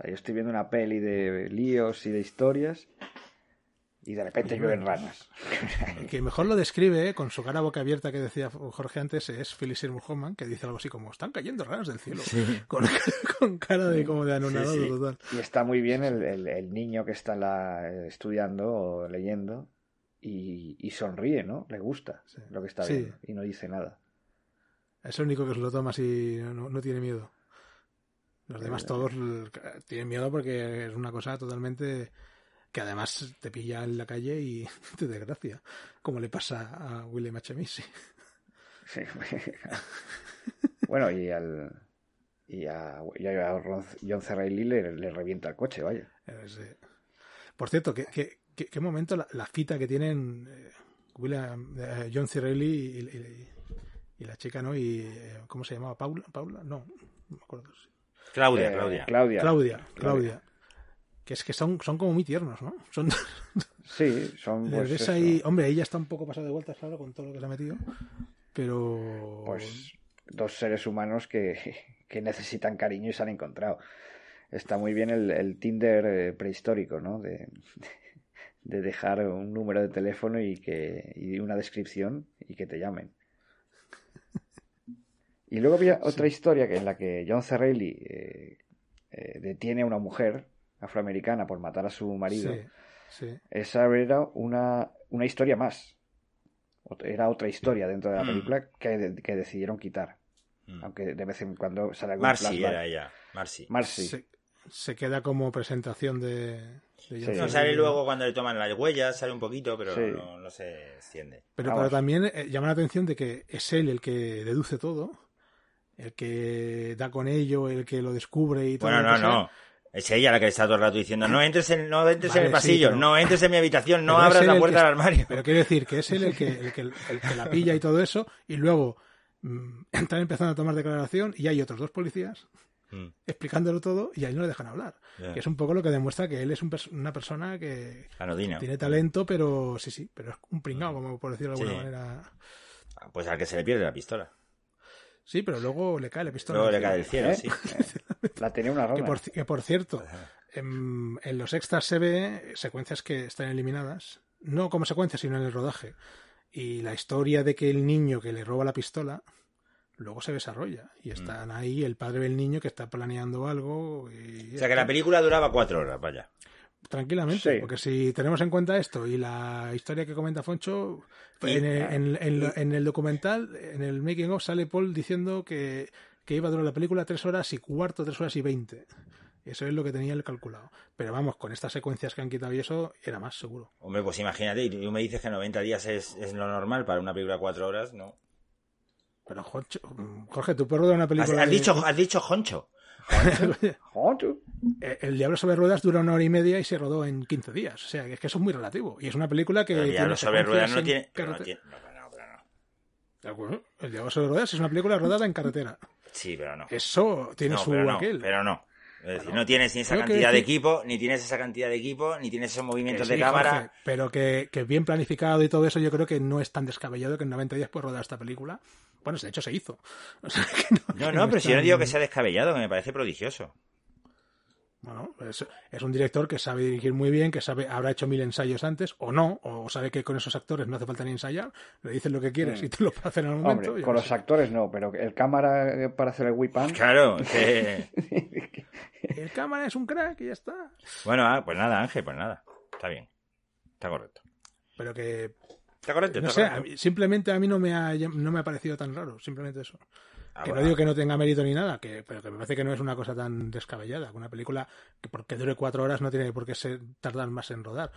O sea, yo estoy viendo una peli de líos y de historias y de repente llueven ranas. El que mejor lo describe, eh, con su cara boca abierta que decía Jorge antes, es Philip Seymour Hoffman, que dice algo así como, están cayendo ranas del cielo. Con, con cara de como de anonadado Sí, sí. total. Y está muy bien el, el- el niño que está la- estudiando o leyendo y, y sonríe, ¿no? Le gusta Sí. lo que está Sí. viendo y no dice nada. Es el único que se lo toma así, no, no tiene miedo. Los demás todos eh, tienen miedo porque es una cosa totalmente que además te pilla en la calle y te desgracia, como le pasa a William H. Macy. Sí. bueno, y al y a, y a Ron- John C. Reilly le, le revienta el coche, vaya. Eh, Por cierto, ¿qué, qué, qué- qué momento la, la cita que tienen eh, William, eh, John C. Reilly y, y- y la chica, ¿no? Y, ¿Cómo se llamaba? ¿Paula? ¿Paula? No, no me acuerdo. Claudia, Eh, Claudia. Claudia. Claudia, Claudia. Que es que son, son como muy tiernos, ¿no? Son, Sí, son les pues, ves ahí, hombre, ella está un poco pasada de vueltas, claro, con todo lo que se ha metido. Pero. pues dos seres humanos que, que necesitan cariño y se han encontrado. Está muy bien el, el Tinder eh, prehistórico, ¿no? De, de dejar un número de teléfono y que y una descripción y que te llamen. Y luego había otra historia que en la que John C. Reilly eh, eh, detiene a una mujer afroamericana por matar a su marido. Sí, sí. Esa era una, una historia más. Era otra historia dentro de la Mm. película que, que decidieron quitar. Mm. Aunque de vez en cuando sale algún Marcy flashback. era ella. Marcy. Marcy. Se, se queda como presentación de. de John. No, sale luego cuando le toman las huellas, sale un poquito, pero Sí. no, no se extiende. Pero, Vamos. pero también eh, llama la atención de que es él el que deduce todo, el que da con ello, el que lo descubre y todo. Bueno, no, sea. no. Es ella la que está todo el rato diciendo, no entres en, no entres Vale, en el sí, pasillo, pero- no entres en mi habitación, no Pero abras la puerta que- del armario. Pero quiero decir que es él el que, el que, el que la pilla y todo eso, y luego mm, están empezando a tomar declaración y hay otros dos policías Mm, explicándolo todo y ahí no le dejan hablar. Que es un poco lo que demuestra que él es un pers- una persona que Anodina. tiene talento, pero sí, sí, pero es un pringao, como por decirlo de alguna Sí. manera. Pues al que se le pierde la pistola. Sí, pero luego le cae la pistola. Luego le cae del cielo, ¿Eh? sí. La tenía una Que por, que por cierto, en, en los extras se ve secuencias que están eliminadas, no como secuencias, sino en el rodaje. Y la historia de que el niño que le roba la pistola luego se desarrolla. Mm. Y están ahí el padre del niño que está planeando algo. Y O sea que la película duraba cuatro horas, vaya. Tranquilamente, Sí. porque si tenemos en cuenta esto y la historia que comenta Foncho, en, el, en- en lo- en el documental, en el making of, sale Paul diciendo que, que iba a durar la película tres horas y cuarto, tres horas y veinte. Eso es lo que tenía él calculado. Pero vamos, con estas secuencias que han quitado y eso, era más seguro. Hombre, pues imagínate, y tú me dices que 90 días es, es lo normal para una película de cuatro horas, ¿no? Pero Jorge, Jorge tú puedes rodar una película. has de- dicho, has dicho Honcho. Eh, El Diablo sobre Ruedas dura una hora y media y se rodó en 15 días. O sea, que es que eso es muy relativo. Y es una película que. El Diablo sobre ruedas no en tiene... pero no tiene- no, pero no, pero no. El Diablo sobre Ruedas es una película rodada en carretera. Sí, pero no. Eso tiene su pero no, aquel. pero no. Es decir, Bueno, no tienes ni esa que cantidad de equipo, ni tienes esa cantidad de equipo, ni tienes esos movimientos de cámara. Jorge, pero que, que bien planificado y todo eso, yo creo que no es tan descabellado que en 90 días puedes rodar esta película. Bueno, de hecho se hizo. O sea, que No, que no, pero si yo no digo que sea descabellado, que me parece prodigioso. Bueno, es, es un director que sabe dirigir muy bien, que sabe habrá hecho mil ensayos antes, o no, o sabe que con esos actores no hace falta ni ensayar, le dices lo que quieres Mm. y te lo hacen en el momento. Hombre, con los sé. actores no, pero el cámara para hacer el whip and, Claro, que... El cámara es un crack y ya está. Bueno, ah, pues nada, Ángel, pues nada. Está bien. Está correcto. Pero que, Está correcto, no está correcto. simplemente a mí no me, ha, no me ha parecido tan raro, simplemente eso. Ah, Que no digo que no tenga mérito ni nada, que, pero que me parece que no es una cosa tan descabellada. Una película que porque dure cuatro horas no tiene por qué ser, tardar más en rodar.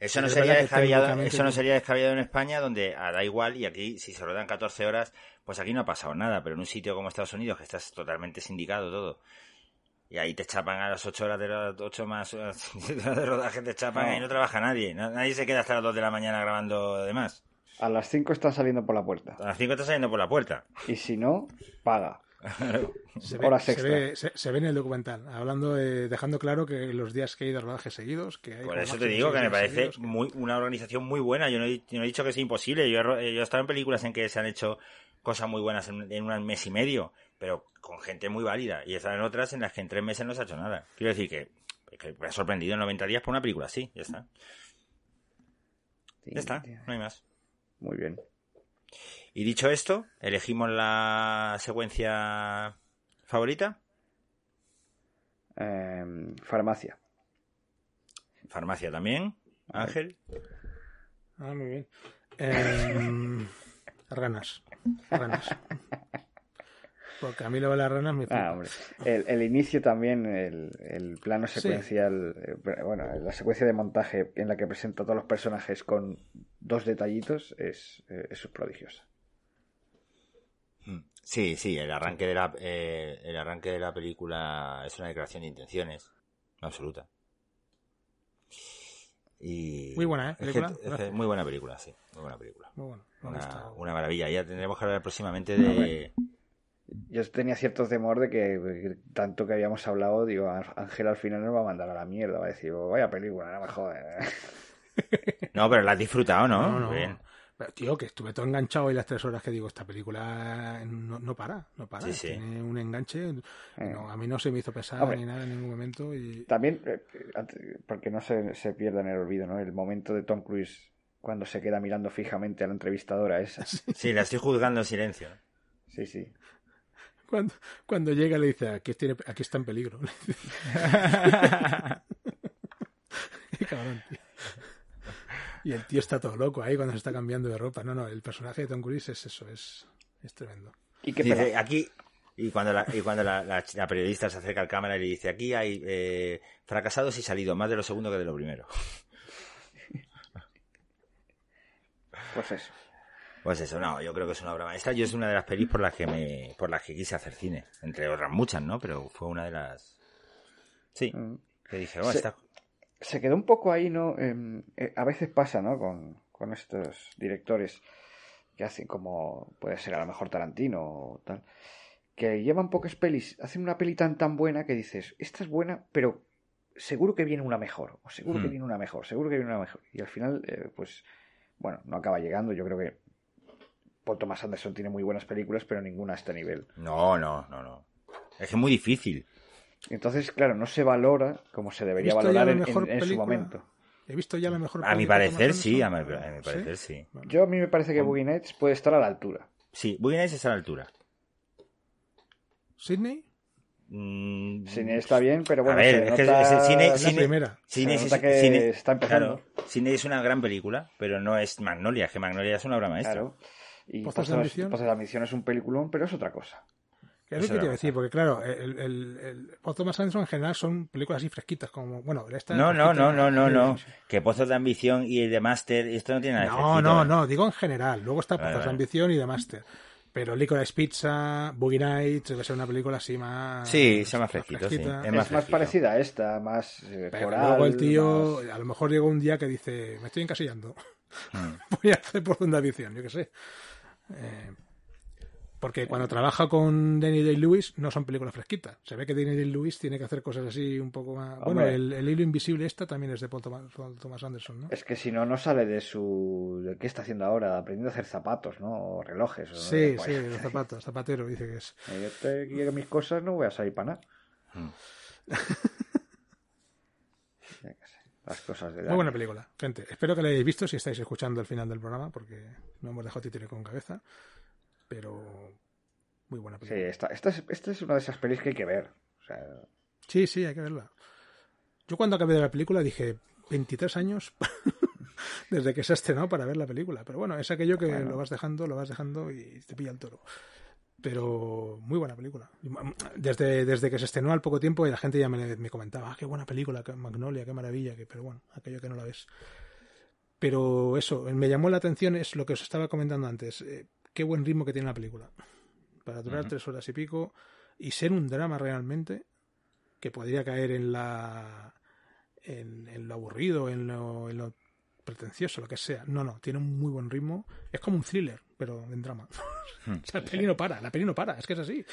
Eso no, sería descabellado, eso no no. sería descabellado en España, donde ah, da igual, y aquí, si se rodan 14 horas, pues aquí no ha pasado nada, pero en un sitio como Estados Unidos, que estás totalmente sindicado todo, y ahí te chapan a las 8 horas de las 8 más horas de rodaje, te chapan No. y no trabaja nadie. Na- Nadie se queda hasta las 2 de la mañana grabando demás. A las 5 están saliendo por la puerta. A las 5 estás saliendo por la puerta. Y si no, paga. Se ve, Horas se ve- se- se ve en el documental, hablando, eh, dejando claro que los días que hay de rodaje seguidos, que hay Por eso te digo que me parece seguidos, muy, una organización muy buena. Yo no, he, yo no he dicho que sea imposible. Yo he, yo he estado en películas en que se han hecho cosas muy buenas en, en un mes y medio, pero con gente muy válida. Y en otras en las que en tres meses no se ha hecho nada. Quiero decir que, que me ha sorprendido en 90 días por una película así. Ya está. Ya está. No hay más. Muy bien. Y dicho esto, elegimos la secuencia favorita. Em, farmacia. Farmacia también. Ángel. Ah, muy bien. Em, ranas. Ranas. Porque a mí lo de las ranas me. Ah, hombre. El, el inicio también, el, el plano secuencial, eh, bueno, la secuencia de montaje en la que presenta a todos los personajes con dos detallitos es, eh, es prodigiosa. Mm. Sí, sí, el arranque de la eh, el arranque de la película es una declaración de intenciones absoluta. Y Muy buena, ¿eh? película. es que Gracias. muy buena película, sí, muy buena película. Muy bueno. Una, maravilla. Ya tendremos que hablar próximamente de Yo tenía cierto temor de que eh, tanto que habíamos hablado, digo, Ángel al final nos va a mandar a la mierda, va a decir, "Oh, vaya película, no me jodas. No, pero la has disfrutado, ¿no? No, no. Muy bien. Pero, tío, que estuve todo enganchado y las tres horas que digo, esta película no, no para, no para. Sí, sí. Tiene un enganche. No, a mí no se me hizo pesar Hombre. ni nada en ningún momento. Y... También, eh, porque no se, se pierda en el olvido, ¿no? El momento de Tom Cruise cuando se queda mirando fijamente a la entrevistadora esa. Sí, la estoy juzgando en silencio. Sí, sí. Cuando, cuando llega le dice, aquí, tiene, aquí está en peligro. Qué cabrón, tío. Y el tío está todo loco ahí cuando se está cambiando de ropa. No, no, el personaje de Tom Cruise es eso, es, es tremendo. Y qué Dice, pena. aquí y cuando la, y cuando la, la- la periodista se acerca al cámara y le dice aquí hay eh, fracasados y salido más de lo segundo que de lo primero. Pues eso. Pues eso, no, yo creo que es una obra maestra. Yo es una de las pelis por las que me, por las que quise hacer cine. Entre otras muchas, ¿no? Pero fue una de las. Sí, Mm. que dije, oh, Se- esta- se quedó un poco ahí, ¿no? Em, eh, a veces pasa, ¿no? Con, con estos directores que hacen como puede ser a lo mejor Tarantino o tal, que llevan pocas pelis, hacen una peli tan tan buena que dices, esta es buena, pero seguro que viene una mejor, o seguro que Hmm. viene una mejor, seguro que viene una mejor. Y al final, eh, pues, bueno, no acaba llegando. Yo creo que Paul Thomas Anderson tiene muy buenas películas, pero ninguna a este nivel. No, no, no, no. Es que es muy difícil. Entonces, claro, no se valora como se debería ¿Visto ya valorar en, en- en su momento. He visto ya la mejor A mi parecer sí, a mi, a mi parecer sí. Yo a mí me parece que Boogie Nights puede estar a la altura. Sí, Boogie Nights está a la altura. ¿Sydney? Mm, Cine está bien, pero bueno, a ver, se es que nota- es- es cine, Es la cine- primera. cine Se que cine- está empezando. Claro, cine es una gran película, pero no es Magnolia, es que Magnolia es una obra maestra. Claro. Y de Ambición. Pozos de Ambición es un peliculón, pero es otra cosa. Que es lo que te iba a decir, porque claro, el, el, el Paul Thomas Anderson en general son películas así fresquitas, como, bueno, esta es No, no, no, no, no, no. Sí, sí. Que Pozos de Ambición y de Master, esto no tiene nada de No, fresquito, no, ¿eh? no, digo en general. Luego está Vale, Pozos de vale. Ambición y de Master. Pero Licorice Pizza, Boogie Nights, debe ser una película así más... Sí, sea más fresquito, sí. fresquita. Es Es más más, parecida a esta, más eh, Pero coral, luego el tío, más- a lo mejor llegó un día que dice, me estoy encasillando. Mm. Voy a hacer por de ambición, yo qué sé. Eh, porque cuando trabaja con Danny Day-Lewis no son películas fresquitas. Se ve que Danny Day-Lewis tiene que hacer cosas así un poco más... Bueno, el, el hilo invisible esta también es de Paul Thomas, Paul Thomas Anderson, ¿no? Es que si no, no sale de su... ¿De qué está haciendo ahora? Aprendiendo a hacer zapatos, ¿no? O relojes. O Sí, pues, sí, los zapatos, zapatero dice que es. Yo te quiero mis cosas, no voy a salir para nada. Mm. Ya que sé, Las cosas de Muy buena película, gente. Espero que la hayáis visto si estáis escuchando el final del programa, porque no hemos dejado títere con cabeza. Pero muy buena Sí, película. esta, esta, es, esta es una de esas pelis que hay que ver. O sea, Sí, sí, hay que verla. Yo cuando acabé de la película dije 23 años desde que se ha estrenado para ver la película. Pero bueno, es aquello que Bueno. lo vas dejando, lo vas dejando y te pilla el toro. Pero muy buena película. Desde, desde que se estrenó al poco tiempo y la gente ya me, me comentaba, ah, qué buena película, qué Magnolia, qué maravilla, que, pero bueno, aquello que no la ves. Pero eso, me llamó la atención, es lo que os estaba comentando antes, eh, qué buen ritmo que tiene la película. Para durar tres horas y pico y ser un drama realmente, que podría caer en la en, lo aburrido, en lo, en lo, pretencioso, lo que sea. No, no, tiene un muy buen ritmo. Es como un thriller, pero en drama. Hmm. o sea, la peli no para, la peli no para, es que es así.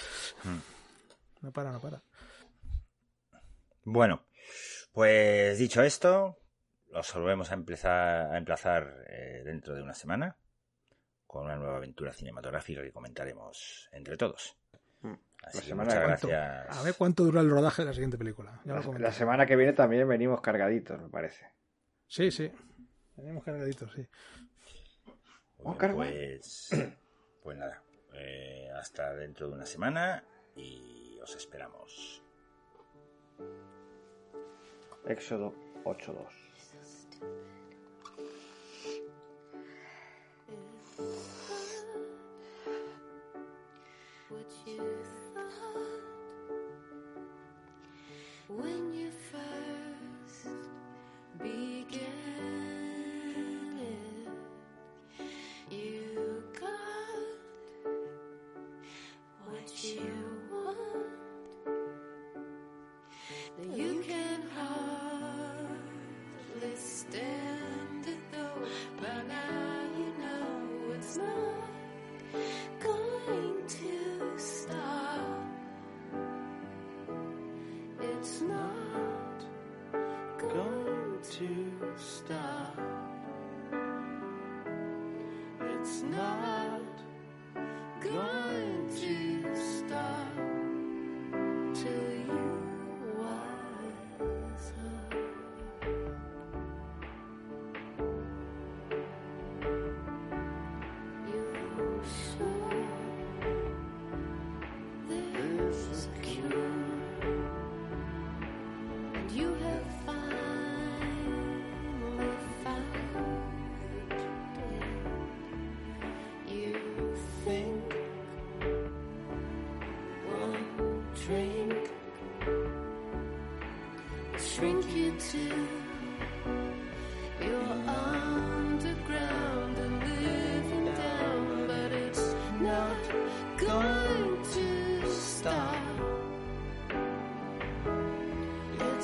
Hmm. No para, no para. Bueno, pues dicho esto, los volvemos a empezar a emplazar eh, dentro de una semana con una nueva aventura cinematográfica que comentaremos entre todos. Mm. la semana gracias. A ver cuánto dura el rodaje de la siguiente película. la, semana que viene también venimos cargaditos, me parece. Sí, sí. Venimos cargaditos, sí. pues, pues nada. Eh, hasta dentro de una semana y os esperamos. Éxodo 8.2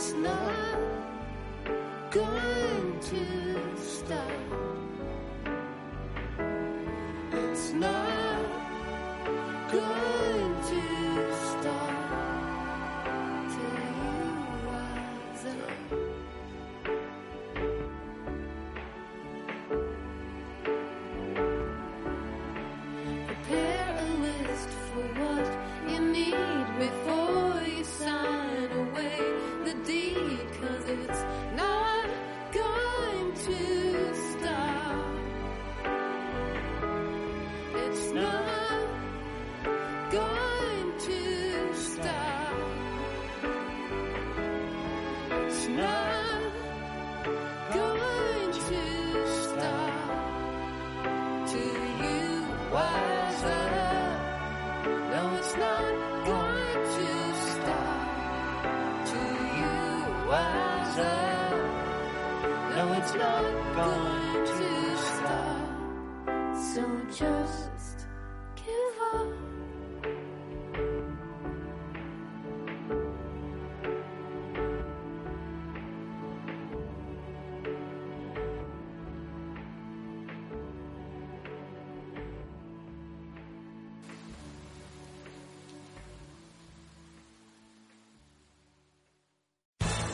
It's not going to stop. It's not.